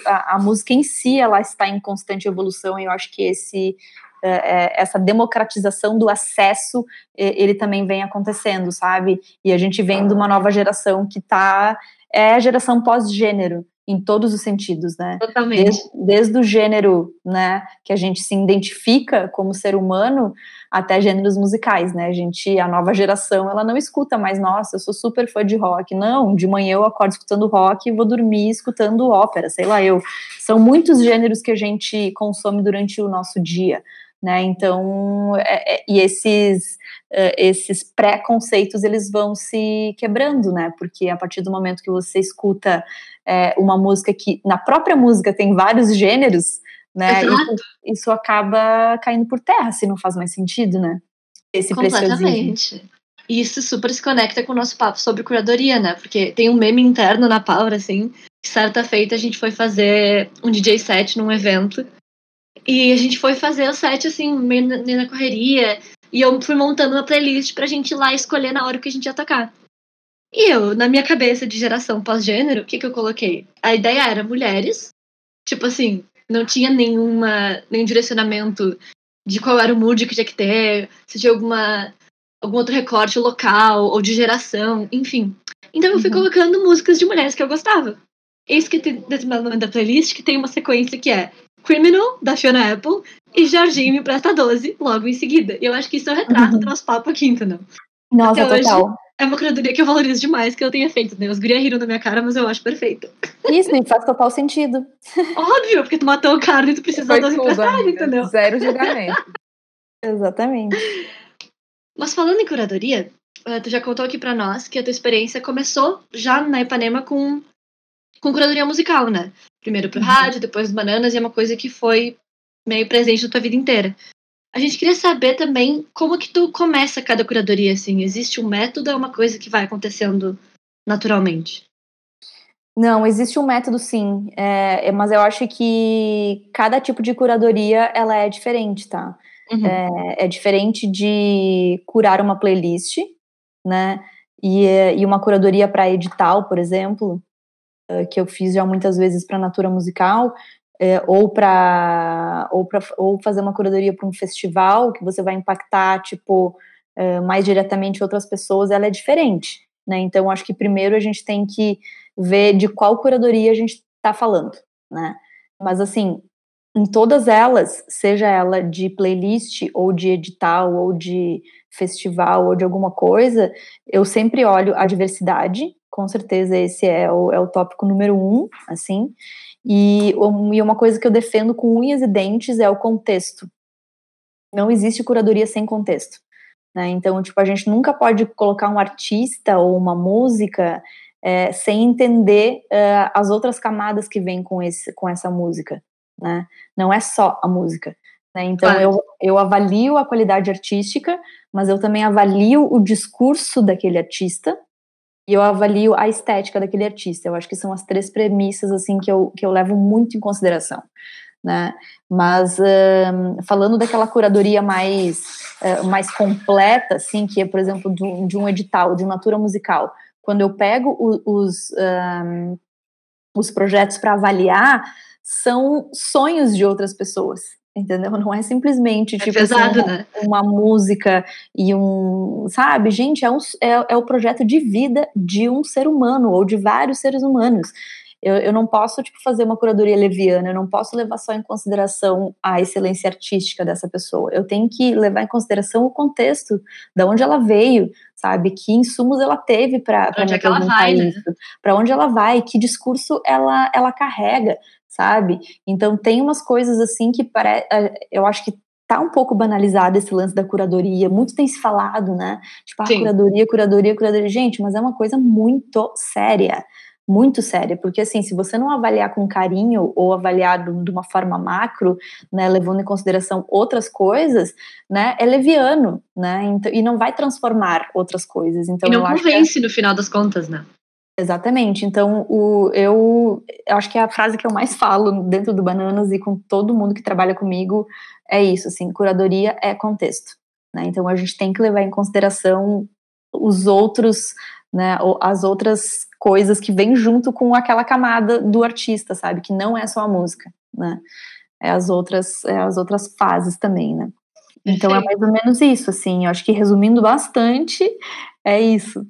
a, a música em si ela está em constante evolução e eu acho que esse é, é, essa democratização do acesso ele também vem acontecendo, sabe? E a gente vem de uma nova geração que tá é a geração pós-gênero em todos os sentidos, né? Totalmente. Desde, desde o gênero, né, que a gente se identifica como ser humano, até gêneros musicais, né? A gente, a nova geração, ela não escuta mais, nossa, eu sou super fã de rock. Não, de manhã eu acordo escutando rock e vou dormir escutando ópera, sei lá eu. São muitos gêneros que a gente consome durante o nosso dia. Né? Então, é, é, e esses, uh, esses preconceitos eles vão se quebrando, né? Porque a partir do momento que você escuta é, uma música que na própria música tem vários gêneros, né? Isso, isso, acaba caindo por terra se não faz mais sentido, né? Esse Completamente. E isso super se conecta com o nosso papo sobre curadoria, né? Porque tem um meme interno na Power, assim. Certa feita a gente foi fazer um DJ set num evento E a gente foi fazer o set, assim, meio na, meio na correria. E eu fui montando uma playlist pra gente ir lá escolher na hora que a gente ia tocar. E eu, na minha cabeça de geração pós-gênero, o que, que eu coloquei? A ideia era mulheres, tipo assim, não tinha nenhuma, nenhum direcionamento de qual era o mood que tinha que ter, se tinha alguma, algum outro recorte local ou de geração, enfim. Então eu fui uhum. colocando músicas de mulheres que eu gostava. Eis que tem determinado momento da playlist que tem uma sequência que é Criminal, da Fiona Apple, e Jorginho me presta 12, logo em seguida. E eu acho que isso é o retrato uhum. do nosso papo aqui, entendeu? Nossa, Até total. Hoje, é uma curadoria que eu valorizo demais que eu tenha feito, né? Os guria riram na minha cara, mas eu acho perfeito. Isso, e faz total sentido. Óbvio, porque tu matou o cara e tu precisa dar doze emprestadas, entendeu? Zero julgamento. (laughs) Exatamente. Mas falando em curadoria, eh, tu já contou aqui para nós que a tua experiência começou já na Ipanema com, com curadoria musical, né? Primeiro pro uhum. rádio, depois Bananas, e é uma coisa que foi meio presente na tua vida inteira. A gente queria saber também como que tu começa cada curadoria, assim. Existe um método ou é uma coisa que vai acontecendo naturalmente? Não, existe um método sim, é, é, mas eu acho que cada tipo de curadoria ela é diferente, tá? Uhum. É, é, diferente de curar uma playlist, né? E, e uma curadoria para edital, por exemplo, eh, que eu fiz já muitas vezes para Natura Musical, é, ou para ou, ou fazer uma curadoria para um festival que você vai impactar tipo é, mais diretamente outras pessoas, ela é diferente, né? Então acho que primeiro a gente tem que ver de qual curadoria a gente está falando, né? Mas assim, em todas elas, seja ela de playlist ou de edital ou de festival ou de alguma coisa, eu sempre olho a diversidade, com certeza esse é o, é o tópico número um, assim, e, e uma coisa que eu defendo com unhas e dentes é o contexto. Não existe curadoria sem contexto. Né? Então, tipo, a gente nunca pode colocar um artista ou uma música é, sem entender uh, as outras camadas que vêm com, esse, com essa música. Né? Não é só a música. Né? Então, claro. eu, eu avalio a qualidade artística, mas eu também avalio o discurso daquele artista e eu avalio a estética daquele artista. Eu acho que são as três premissas assim que eu, que eu levo muito em consideração. Né? Mas um, falando daquela curadoria mais, uh, mais completa, assim, que é, por exemplo, de, de um edital, de natura musical, quando eu pego o, os, um, os projetos para avaliar, são sonhos de outras pessoas entendeu? Não é simplesmente é tipo pesado, assim, né? uma música e um, sabe, gente, é, um, é, é o projeto de vida de um ser humano ou de vários seres humanos. Eu, eu não posso tipo fazer uma curadoria leviana, eu não posso levar só em consideração a excelência artística dessa pessoa. Eu tenho que levar em consideração o contexto, da onde ela veio, sabe? Que insumos ela teve para onde é que ela vai, né? Para onde ela vai, que discurso ela ela carrega, sabe? Então tem umas coisas assim que parece, eu acho que tá um pouco banalizado esse lance da curadoria, muito tem se falado, né? Tipo, ah, curadoria, curadoria, curadoria, gente, mas é uma coisa muito séria, muito séria, porque assim, se você não avaliar com carinho ou avaliar de uma forma macro, né, levando em consideração outras coisas, né, é leviano, né, então, e não vai transformar outras coisas. Então, e não é convence no final das contas, né? Exatamente. Então, o, eu, eu acho que a frase que eu mais falo dentro do Bananas e com todo mundo que trabalha comigo é isso, assim, curadoria é contexto. Né? Então, a gente tem que levar em consideração os outros, né, as outras coisas que vêm junto com aquela camada do artista, sabe? Que não é só a música, né? É as outras, é as outras fases também, né? Então, é mais ou menos isso, assim. Eu acho que resumindo bastante, é isso.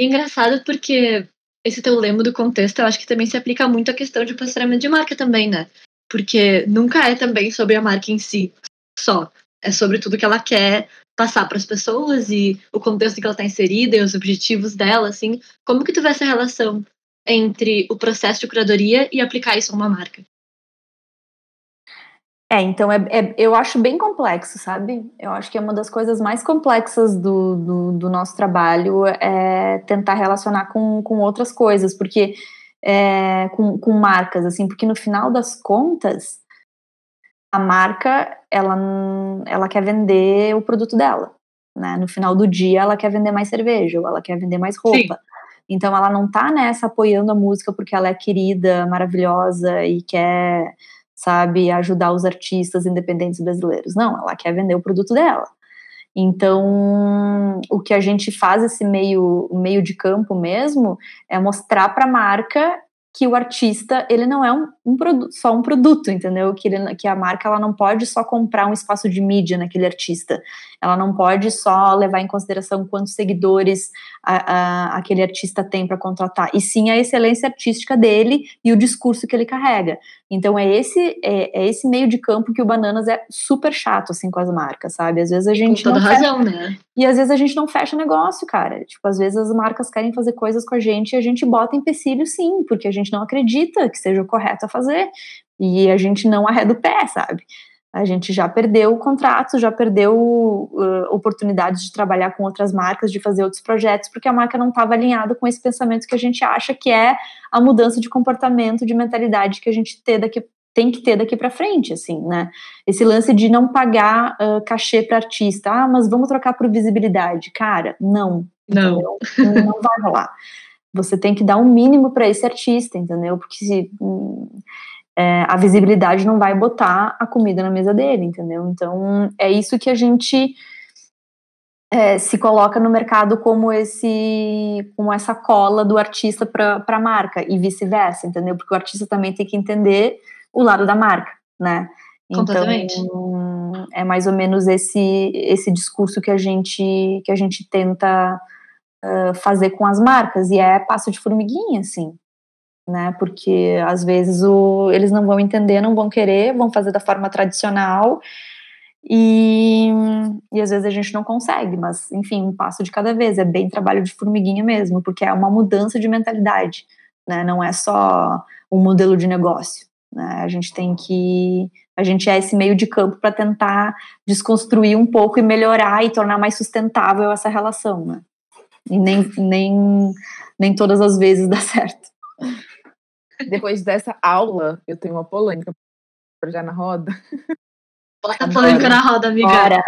Engraçado porque esse teu lema do contexto, eu acho que também se aplica muito à questão de posicionamento de marca também, né? Porque nunca é também sobre a marca em si só. É sobre tudo que ela quer passar para as pessoas e o contexto em que ela está inserida e os objetivos dela, assim. Como que tu vê essa relação entre o processo de curadoria e aplicar isso a uma marca? É, então é, é, eu acho bem complexo, sabe? Eu acho que é uma das coisas mais complexas do, do, do nosso trabalho é tentar relacionar com, com outras coisas, porque é, com, com marcas, assim, porque no final das contas, a marca ela, ela quer vender o produto dela. Né? No final do dia, ela quer vender mais cerveja, ou ela quer vender mais roupa. Sim. Então, ela não tá nessa apoiando a música porque ela é querida, maravilhosa e quer sabe, ajudar os artistas independentes brasileiros. Não, ela quer vender o produto dela. Então, o que a gente faz esse meio, meio de campo mesmo é mostrar para a marca que o artista ele não é um, um só um produto, entendeu? Que, ele, que a marca ela não pode só comprar um espaço de mídia naquele artista, ela não pode só levar em consideração quantos seguidores a, a, aquele artista tem para contratar, e sim a excelência artística dele e o discurso que ele carrega. Então é esse é, é esse meio de campo que o Bananas é super chato assim com as marcas, sabe? Às vezes a gente com toda razão, fecha, né? E às vezes a gente não fecha negócio, cara. Tipo, às vezes as marcas querem fazer coisas com a gente e a gente bota empecilho sim, porque a gente não acredita que seja o correto a fazer e a gente não arreda o pé, sabe? A gente já perdeu contratos, já perdeu uh, oportunidades de trabalhar com outras marcas, de fazer outros projetos, porque a marca não estava alinhada com esse pensamento que a gente acha que é a mudança de comportamento, de mentalidade que a gente ter daqui, tem que ter daqui para frente, assim, né? Esse lance de não pagar uh, cachê para artista, ah, mas vamos trocar por visibilidade, cara, não, não, não vai rolar. Você tem que dar um mínimo para esse artista, entendeu? Porque se hum, é, a visibilidade não vai botar a comida na mesa dele, entendeu? Então é isso que a gente é, se coloca no mercado como esse, como essa cola do artista para a marca e vice-versa, entendeu? Porque o artista também tem que entender o lado da marca, né? Então é mais ou menos esse esse discurso que a gente que a gente tenta uh, fazer com as marcas e é passo de formiguinha, assim, né? Porque às vezes o, eles não vão entender, não vão querer, vão fazer da forma tradicional e, e às vezes a gente não consegue, mas enfim, um passo de cada vez, é bem trabalho de formiguinha mesmo, porque é uma mudança de mentalidade, né? Não é só um modelo de negócio, né? A gente tem que a gente é esse meio de campo para tentar desconstruir um pouco e melhorar e tornar mais sustentável essa relação, né? E nem, nem, nem todas as vezes (laughs) dá certo. Depois dessa aula, eu tenho uma polêmica para já na roda. Bota a polêmica na roda, amiga. Bora.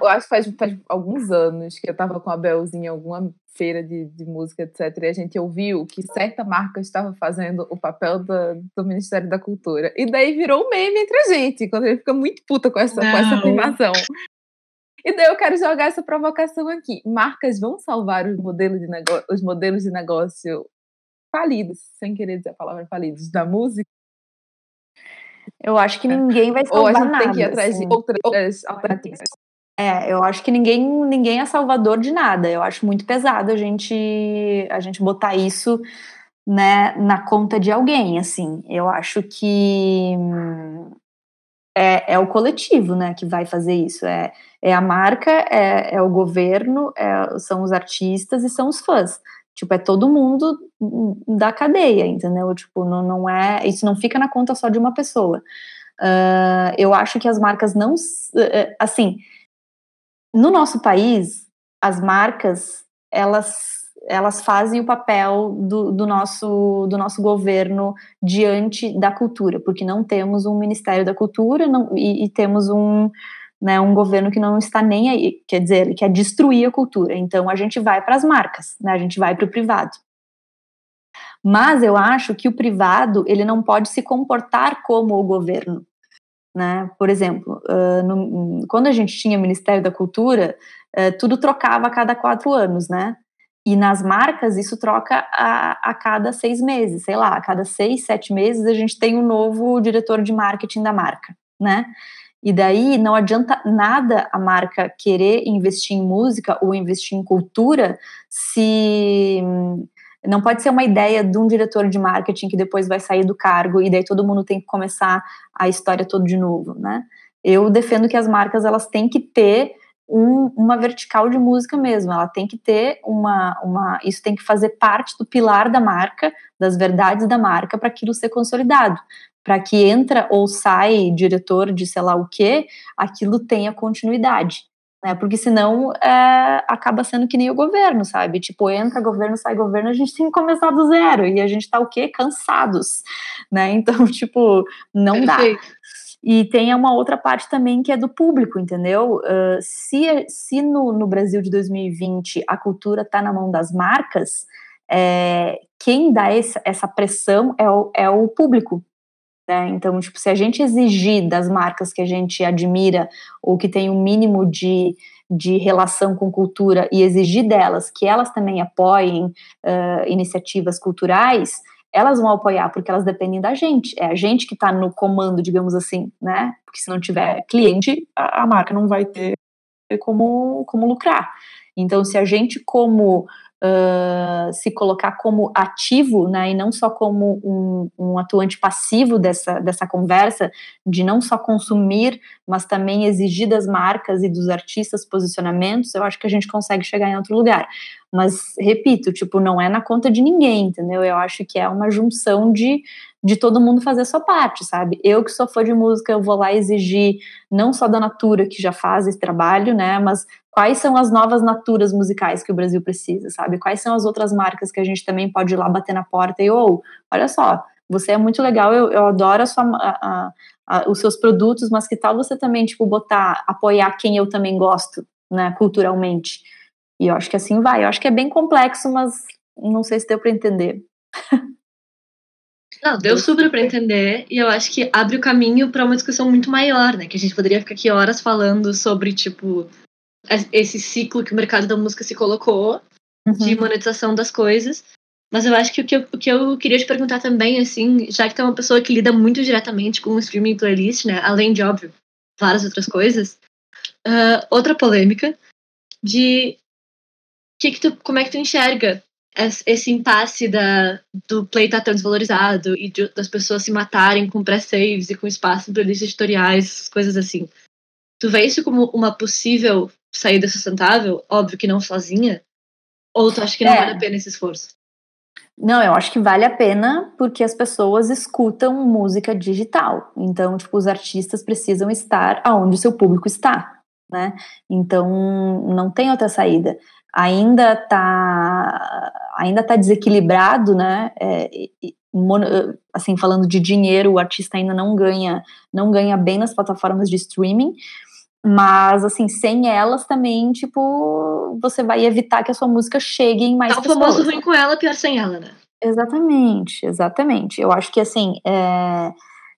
Eu acho que faz, faz, alguns anos que eu estava com a Belzinha em alguma feira de, de, música, etc. E a gente ouviu que certa marca estava fazendo o papel do, do Ministério da Cultura. E daí virou um meme entre a gente, quando ele fica muito puta com essa, com essa afirmação. E daí eu quero jogar essa provocação aqui. Marcas vão salvar os modelos de, os modelos de negócio falidos, sem querer dizer a palavra falidos, da música? Eu acho que ninguém vai salvar nada. Ou a gente nada, tem que ir atrás assim. de outras alternativas. É, eu acho que ninguém, ninguém é salvador de nada. Eu acho muito pesado a gente, a gente botar isso né, na conta de alguém, assim. Eu acho que é, é o coletivo, né, que vai fazer isso. É, é a marca, é, é o governo, é, são os artistas e são os fãs. Tipo, é todo mundo da cadeia, entendeu? Tipo, não, não é. Isso não fica na conta só de uma pessoa. Uh, eu acho que as marcas não. Eh, assim, no nosso país, as marcas, elas elas fazem o papel do, do, nosso, do nosso governo diante da cultura, porque não temos um Ministério da Cultura não, e, e temos um, né, um governo que não está nem aí, quer dizer, ele quer destruir a cultura. Então a gente vai para as marcas, né, a gente vai para o privado. Mas eu acho que o privado ele não pode se comportar como o governo. Né? Por exemplo, uh, no, quando a gente tinha Ministério da Cultura, uh, tudo trocava a cada quatro anos, né? E nas marcas isso troca a, a cada seis meses, sei lá, a cada seis, sete meses a gente tem um novo diretor de marketing da marca, né? E daí não adianta nada a marca querer investir em música ou investir em cultura se não pode ser uma ideia de um diretor de marketing que depois vai sair do cargo e daí todo mundo tem que começar a história toda de novo, né? Eu defendo que as marcas elas têm que ter um, uma vertical de música mesmo, ela tem que ter uma, uma isso tem que fazer parte do pilar da marca, das verdades da marca para aquilo ser consolidado para que entra ou sai diretor de sei lá o que, aquilo tenha continuidade. Né? Porque senão é, acaba sendo que nem o governo, sabe? Tipo, entra governo, sai governo, a gente tem que começar do zero. E a gente tá o quê? Cansados. Né? (laughs) Então, tipo, não Perfeito. dá. E tem uma outra parte também que é do público, entendeu? Uh, se se no, no Brasil de 2020 a cultura está na mão das marcas, é, quem dá essa, essa pressão é o, é o público, Né? Então, tipo, se a gente exigir das marcas que a gente admira ou que tem um mínimo de, de relação com cultura e exigir delas que elas também apoiem uh, iniciativas culturais, elas vão apoiar porque elas dependem da gente. É a gente que está no comando, digamos assim, né? Porque se não tiver cliente, a, a marca não vai ter como, como lucrar. Então, se a gente, como uh, se colocar como ativo, né, e não só como um, um, atuante passivo dessa, dessa conversa, de não só consumir, mas também exigir das marcas e dos artistas posicionamentos, eu acho que a gente consegue chegar em outro lugar. Mas, repito, tipo, não é na conta de ninguém, entendeu? Eu acho que é uma junção de, de todo mundo fazer a sua parte, sabe? Eu que sou fã de música, eu vou lá exigir não só da Natura, que já faz esse trabalho, né, mas quais são as novas naturas musicais que o Brasil precisa, sabe? Quais são as outras marcas que a gente também pode ir lá bater na porta e, ou, oh, olha só, você é muito legal, eu, eu adoro sua, a, a, os seus produtos, mas que tal você também, tipo, botar, apoiar quem eu também gosto, né, culturalmente? E eu acho que assim vai. Eu acho que é bem complexo, mas não sei se deu para entender. (laughs) Não, deu super para entender e eu acho que abre o caminho para uma discussão muito maior, né? Que a gente poderia ficar aqui horas falando sobre, tipo, esse ciclo que o mercado da música se colocou uhum. de monetização das coisas. Mas eu acho que o que eu, o que eu queria te perguntar também, assim, já que tu é uma pessoa que lida muito diretamente com o streaming playlist, né? Além de, óbvio, várias outras coisas. Uh, outra polêmica de que que tu, como é que tu enxerga esse impasse da, do play estar tá tão desvalorizado e de, das pessoas se matarem com pré-saves e com espaço em playlists editoriais, coisas assim. Tu vê isso como uma possível saída sustentável? Óbvio que não sozinha. Ou tu acha que não é. vale a pena esse esforço? Não, eu acho que vale a pena porque as pessoas escutam música digital. Então, tipo, os artistas precisam estar aonde o seu público está, né? Então, não tem outra saída ainda está ainda tá desequilibrado, né? É, assim, falando de dinheiro, o artista ainda não ganha não ganha bem nas plataformas de streaming, mas assim, sem elas também, tipo, você vai evitar que a sua música chegue em mais tá pessoas. o famoso ruim com ela, pior sem ela, né? Exatamente, exatamente. Eu acho que assim, é,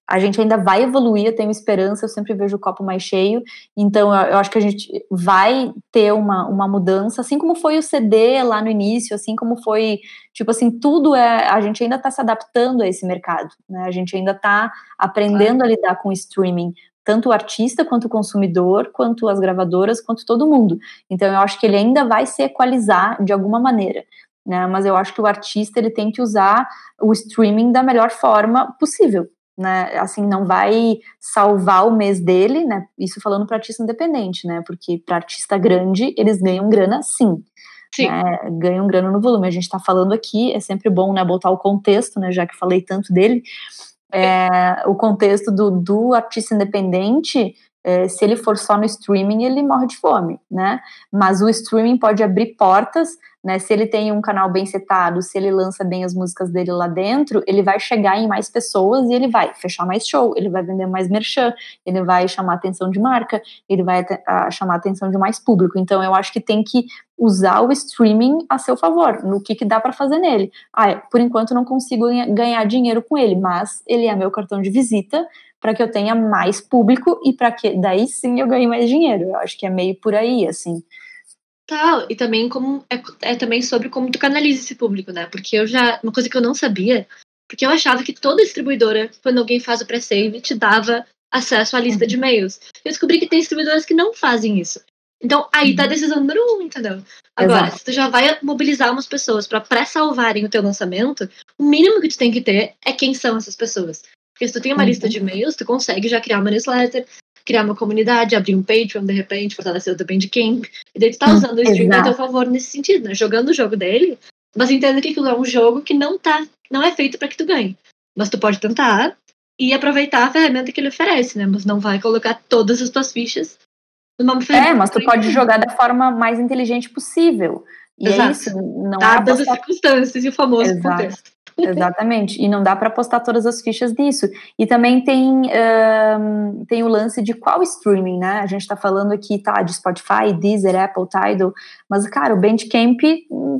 a gente ainda vai evoluir, eu tenho esperança, eu sempre vejo o copo mais cheio, então eu, acho que a gente vai ter uma, uma mudança, assim como foi o CD lá no início, assim como foi, tipo assim, tudo é, a gente ainda está se adaptando a esse mercado, né, a gente ainda está aprendendo a lidar com o streaming, tanto o artista, quanto o consumidor, quanto as gravadoras, quanto todo mundo, então eu acho que ele ainda vai se equalizar de alguma maneira, né, mas eu acho que o artista, ele tem que usar o streaming da melhor forma possível, né, assim, não vai salvar o mês dele, né, isso falando para artista independente, né, porque para artista grande, eles ganham grana sim, sim. Né, ganham grana no volume, a gente está falando aqui, é sempre bom, né, botar o contexto, né, já que falei tanto dele, é, o contexto do, do artista independente, é, se ele for só no streaming, ele morre de fome, né, mas o streaming pode abrir portas né? Se ele tem um canal bem setado, se ele lança bem as músicas dele lá dentro, ele vai chegar em mais pessoas e ele vai fechar mais show, ele vai vender mais merchan, ele vai chamar atenção de marca, ele vai a, chamar atenção de mais público. Então eu acho que tem que usar o streaming a seu favor, no que, que dá para fazer nele. Ah, por enquanto não consigo ganhar dinheiro com ele, mas ele é meu cartão de visita para que eu tenha mais público e para que daí sim eu ganhe mais dinheiro. Eu acho que é meio por aí, assim. Tal, e também como é, é também sobre como tu canaliza esse público, né? Porque eu já. Uma coisa que eu não sabia, porque eu achava que toda distribuidora, quando alguém faz o pré-save, te dava acesso à lista uhum. de e-mails. Eu descobri que tem distribuidoras que não fazem isso. Então, aí tá a uhum. decisão número um, entendeu? Agora, Exato. se tu já vai mobilizar umas pessoas para pré-salvarem o teu lançamento, o mínimo que tu tem que ter é quem são essas pessoas. Porque se tu tem uma uhum. lista de e-mails, tu consegue já criar uma newsletter, criar uma comunidade, abrir um Patreon, de repente, fortalecer o teu Bandcamp. E daí tu tá usando o stream a teu favor nesse sentido, né? Jogando o jogo dele, mas entenda que aquilo é um jogo que não tá, não é feito para que tu ganhe. Mas tu pode tentar e aproveitar a ferramenta que ele oferece, né? Mas não vai colocar todas as tuas fichas numa ferramenta. É, mas tu pode jogar da forma mais inteligente possível. E é Exato. é isso, não Dadas é as circunstâncias e o famoso Exato. contexto. Exatamente. E não dá para postar todas as fichas nisso. E também tem, um, tem o lance de qual streaming, né? A gente está falando aqui, tá, de Spotify, Deezer, Apple, Tidal, mas, cara, o Bandcamp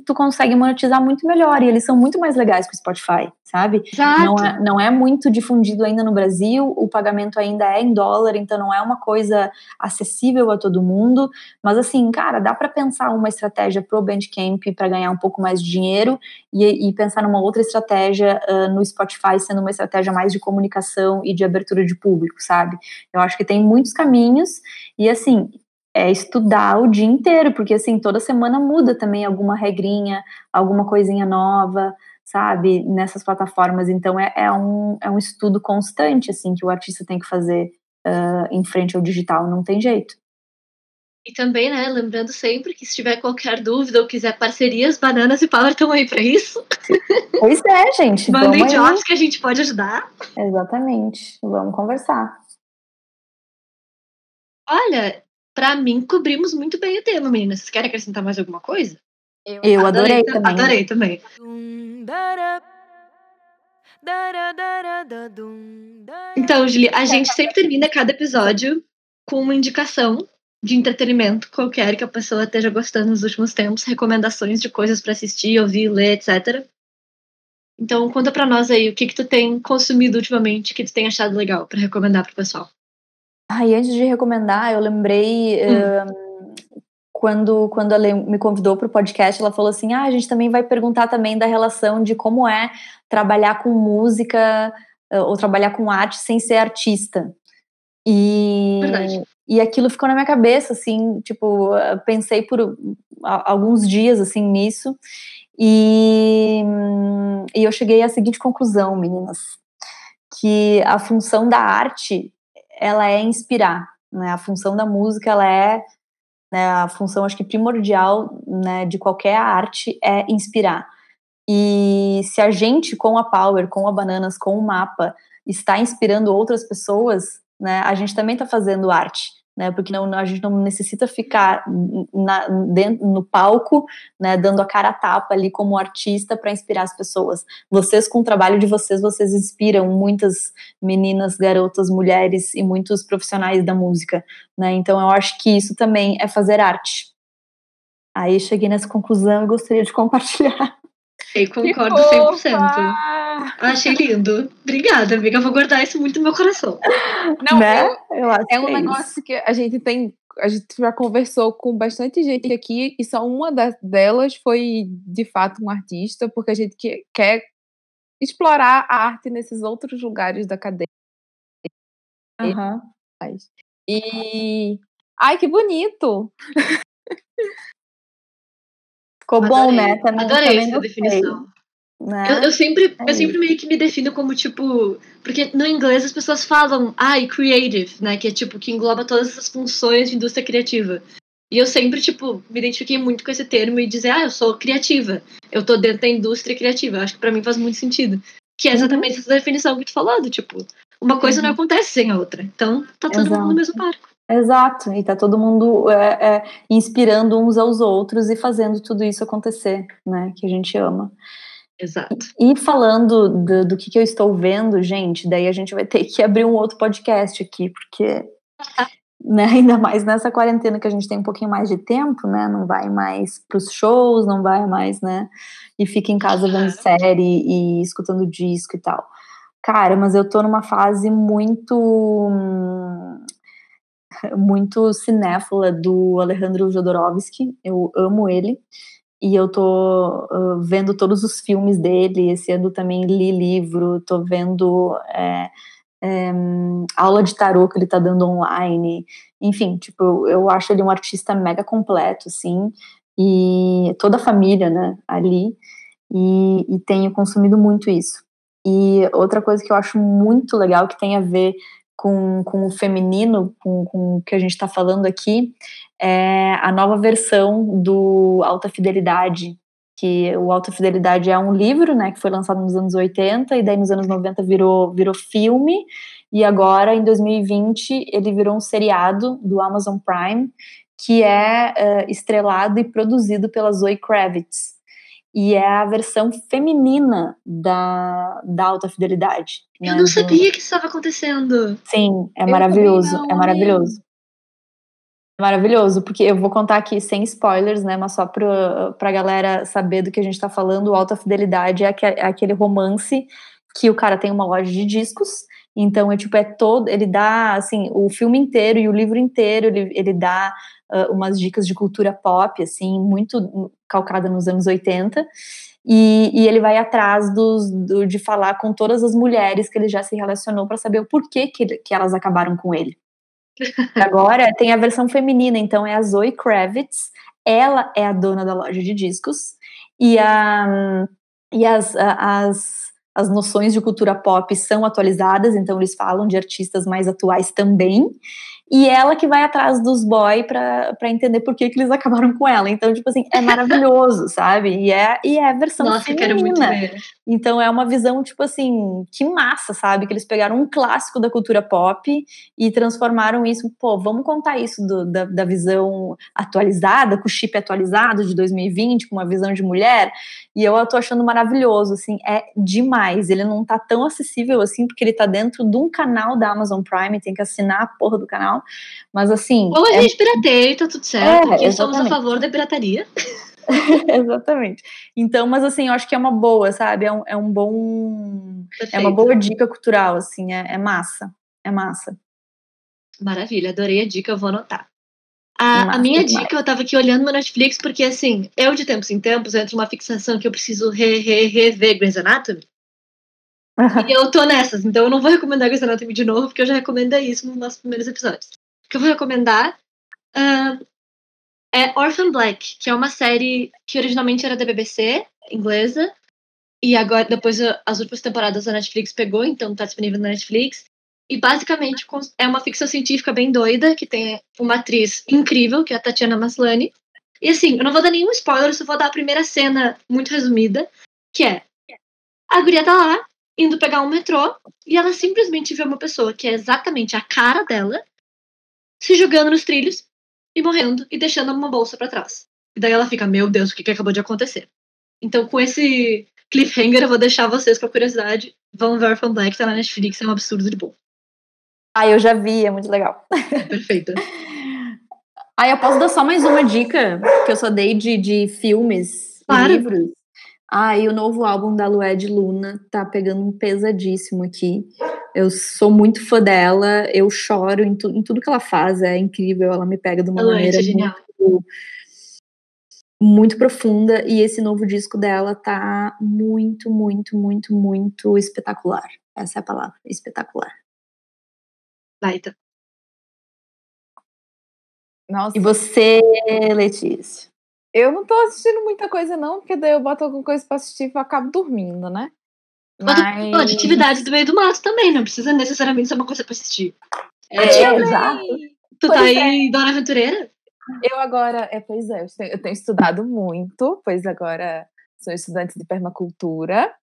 tu consegue monetizar muito melhor e eles são muito mais legais que o Spotify, sabe? Exato. Não é, não é muito difundido ainda no Brasil, o pagamento ainda é em dólar, então não é uma coisa acessível a todo mundo. Mas assim, cara, dá para pensar uma estratégia pro Bandcamp para ganhar um pouco mais de dinheiro e, e pensar numa outra estratégia uh, no Spotify sendo uma estratégia mais de comunicação e de abertura de público, sabe? Eu acho que tem muitos caminhos e assim, é estudar o dia inteiro, porque assim, toda semana muda também alguma regrinha, alguma coisinha nova, sabe, nessas plataformas. Então é, é, um, é um estudo constante, assim, que o artista tem que fazer uh, em frente ao digital, não tem jeito. E também, né, lembrando sempre que se tiver qualquer dúvida ou quiser parcerias, Bananas e Power estão aí para isso. (laughs) Pois é, gente. Mandem jobs que a gente pode ajudar. Exatamente. Vamos conversar. Olha, para mim cobrimos muito bem o tema, meninas. Vocês querem acrescentar mais alguma coisa? Eu, Eu adorei, adorei, também. Adorei também. Então, Julie, a gente sempre termina cada episódio com uma indicação de entretenimento qualquer que a pessoa esteja gostando nos últimos tempos, recomendações de coisas para assistir, ouvir, ler, etc. Então, conta para nós aí o que que tu tem consumido ultimamente, que tu tem achado legal para recomendar pro pessoal. Ah, e antes de recomendar, eu lembrei hum. um, quando, quando a Lê me convidou para o podcast, ela falou assim: ah, a gente também vai perguntar também da relação de como é trabalhar com música ou trabalhar com arte sem ser artista. E, Verdade. e aquilo ficou na minha cabeça, assim, tipo, pensei por alguns dias, assim, nisso, e, e eu cheguei à seguinte conclusão, meninas, que a função da arte, ela é inspirar, né, a função da música, ela é, né, a função, acho que primordial, né, de qualquer arte é inspirar, e se a gente, com a Power, com a Bananas, com o Mapa, está inspirando outras pessoas, né, a gente também está fazendo arte, né, porque não, a gente não necessita ficar na, dentro, no palco, né, dando a cara a tapa ali como artista para inspirar as pessoas. Vocês, com o trabalho de vocês, vocês inspiram muitas meninas, garotas, mulheres e muitos profissionais da música, né, então eu acho que isso também é fazer arte. Aí cheguei nessa conclusão e gostaria de compartilhar. Eu concordo 100%. Achei lindo. Obrigada, amiga. Eu vou guardar isso muito no meu coração. Não, né? eu, eu é um é negócio isso. que a gente tem. A gente já conversou com bastante gente aqui e só uma das, delas foi de fato um artista, porque a gente que, quer explorar a arte nesses outros lugares da cadeia. Uhum. E. Ai, que bonito! (laughs) Ficou adorei, bom, né? Também, adorei também essa definição. Né? Eu, eu, sempre, é eu sempre meio que me defino como, tipo. Porque no inglês as pessoas falam, ai, creative, né? Que é tipo, que engloba todas essas funções de indústria criativa. E eu sempre, tipo, me identifiquei muito com esse termo e dizer, ah, eu sou criativa. Eu tô dentro da indústria criativa. Eu acho que para mim faz muito sentido. Que é uhum. exatamente uhum. essa definição que tu falou, do tipo, uma coisa uhum. não acontece sem a outra. Então, tá todo Exato. mundo no mesmo barco. Exato, e tá todo mundo é, é, inspirando uns aos outros e fazendo tudo isso acontecer, né? Que a gente ama. Exato. E falando do, do que, que eu estou vendo, gente, daí a gente vai ter que abrir um outro podcast aqui, porque né, (laughs) ainda mais nessa quarentena que a gente tem um pouquinho mais de tempo, né? Não vai mais para os shows, não vai mais, né? E fica em casa vendo série e escutando disco e tal. Cara, mas eu tô numa fase muito hum, muito cinéfila do Alejandro Jodorowsky, eu amo ele, e eu tô uh, vendo todos os filmes dele, esse ano também li livro, tô vendo é, é, aula de tarô que ele tá dando online, enfim, tipo, eu acho ele um artista mega completo, assim, e toda a família, né, ali, e, e tenho consumido muito isso. E outra coisa que eu acho muito legal, que tem a ver com, com o feminino, com, com o que a gente está falando aqui, é a nova versão do Alta Fidelidade, que o Alta Fidelidade é um livro, né, que foi lançado nos anos 80 e daí nos anos 90 virou, virou filme, e agora em 2020 ele virou um seriado do Amazon Prime, que é uh, estrelado e produzido pela Zoe Kravitz e é a versão feminina da, da alta fidelidade. Né? Eu não sabia que isso estava acontecendo. Sim, é eu maravilhoso, é maravilhoso. Maravilhoso, porque eu vou contar aqui sem spoilers, né? Mas só pra, pra galera saber do que a gente tá falando, Alta Fidelidade é, é aquele romance que o cara tem uma loja de discos, então é tipo, é todo, ele dá, assim, o filme inteiro e o livro inteiro, ele, ele dá uh, umas dicas de cultura pop, assim, muito calcada nos anos 80, e, e ele vai atrás dos, do, de falar com todas as mulheres que ele já se relacionou para saber o porquê que, que elas acabaram com ele. (laughs) Agora tem a versão feminina, então é a Zoe Kravitz. Ela é a dona da loja de discos e, a, e as, as, as noções de cultura pop são atualizadas, então eles falam de artistas mais atuais também e ela que vai atrás dos boy para entender por que, que eles acabaram com ela. Então, tipo assim, é maravilhoso, (laughs) sabe? E é, e é a versão Nossa, feminina. quero muito ver. Então é uma visão, tipo assim, que massa, sabe? Que eles pegaram um clássico da cultura pop e transformaram isso, pô, vamos contar isso do, da, da visão atualizada, com o chip atualizado de 2020, com uma visão de mulher. E eu tô achando maravilhoso, assim, é demais. Ele não tá tão acessível assim, porque ele tá dentro de um canal da Amazon Prime, tem que assinar a porra do canal. Mas assim. Ou a é... gente pirateia tá tudo certo, É, porque somos a favor da pirataria. (laughs) Exatamente. Então, mas assim, eu acho que é uma boa, sabe? É um, é um bom. É uma Perfeito. boa dica cultural, assim, é, é massa. É massa. Maravilha, adorei a dica, eu vou anotar. A, a minha dica, eu tava aqui olhando no Netflix, porque assim, eu de tempos em tempos entro numa fixação que eu preciso re, re, rever Grey's Anatomy. E eu tô nessas, então eu não vou recomendar Grey's Anatomy de novo, porque eu já recomendei isso nos nossos primeiros episódios. O que eu vou recomendar ah, é Orphan Black, que é uma série que originalmente era da BBC, inglesa, e agora, depois as últimas temporadas da Netflix pegou, então tá disponível na Netflix. E basicamente é uma ficção científica bem doida, que tem uma atriz incrível, que é a Tatiana Maslany. E assim, eu não vou dar nenhum spoiler, só vou dar a primeira cena muito resumida, que é a guria tá lá, indo pegar um metrô, e ela simplesmente vê uma pessoa que é exatamente a cara dela, se jogando nos trilhos e morrendo e deixando uma bolsa pra trás. E daí ela fica, meu Deus, o que, que acabou de acontecer? Então, com esse cliffhanger, eu vou deixar vocês com a curiosidade. Vão ver Orphan Black, tá na Netflix, é um absurdo de bom. Ah, eu já vi, é muito legal. É perfeita. (laughs) Ah, eu posso dar só mais uma dica que eu só dei de, de filmes Claro. e livros. Ah, e o novo álbum da Lued Luna tá pegando um pesadíssimo aqui. Eu sou muito fã dela, eu choro em, tu- em tudo que ela faz, é incrível, ela me pega de uma Lued maneira é muito, muito profunda e esse novo disco dela tá muito, muito, muito, muito espetacular. Essa é a palavra, espetacular. Baita. Nossa, E você, Letícia? eu não tô assistindo muita coisa, não, porque daí eu boto alguma coisa pra assistir e eu acabo dormindo, né? Mas... Pô, de atividades do meio do mato também, não precisa necessariamente ser uma coisa pra assistir. É, É, exato. tu tá Pois aí, Dona Aventureira? Eu agora, é, pois é, eu tenho, eu tenho estudado muito, pois agora sou estudante de permacultura.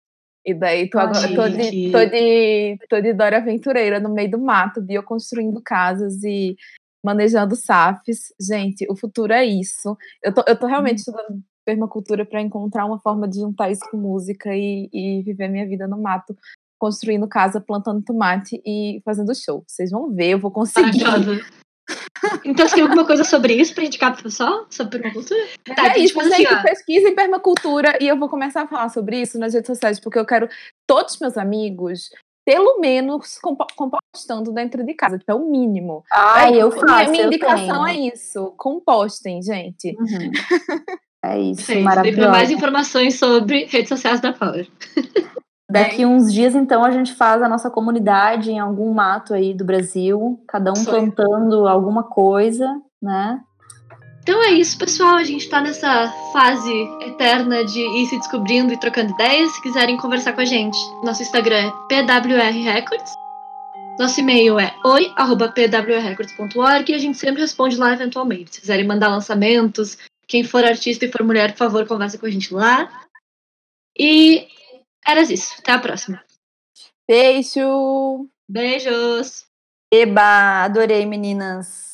E daí tô, agora, tô, de, tô, de, tô de Dora Aventureira no meio do mato, bioconstruindo casas e manejando SAFs. Gente, o futuro é isso. Eu tô, eu tô realmente estudando permacultura para encontrar uma forma de juntar isso com música e, e viver minha vida no mato, construindo casa, plantando tomate e fazendo show. Vocês vão ver, eu vou conseguir. (laughs) Maravilhosa. Então, você tem alguma coisa sobre isso pra indicar pro pessoal? Sobre permacultura? Tá, é isso, tipo assim, gente, ó. pesquisa em permacultura e eu vou começar a falar sobre isso nas redes sociais, porque eu quero todos os meus amigos, pelo menos, compo- compostando dentro de casa, que é o mínimo. Ah, É, eu minha- faço. Minha eu indicação tenho. é isso, compostem, gente. Uhum. (laughs) É isso. E maravilhoso. pra mais informações sobre redes sociais da Power. (laughs) Daqui uns dias, então, a gente faz a nossa comunidade em algum mato aí do Brasil, cada um Sonho. plantando alguma coisa, né? Então é isso, pessoal. A gente tá nessa fase eterna de ir se descobrindo e trocando ideias. Se quiserem conversar com a gente, nosso Instagram é PWR Records. Nosso e-mail é oi.pwrrecords.org e a gente sempre responde lá eventualmente. Se quiserem mandar lançamentos, quem for artista e for mulher, por favor, conversa com a gente lá. E era isso. Até a próxima. Beijo! Beijos! Eba, adorei, meninas.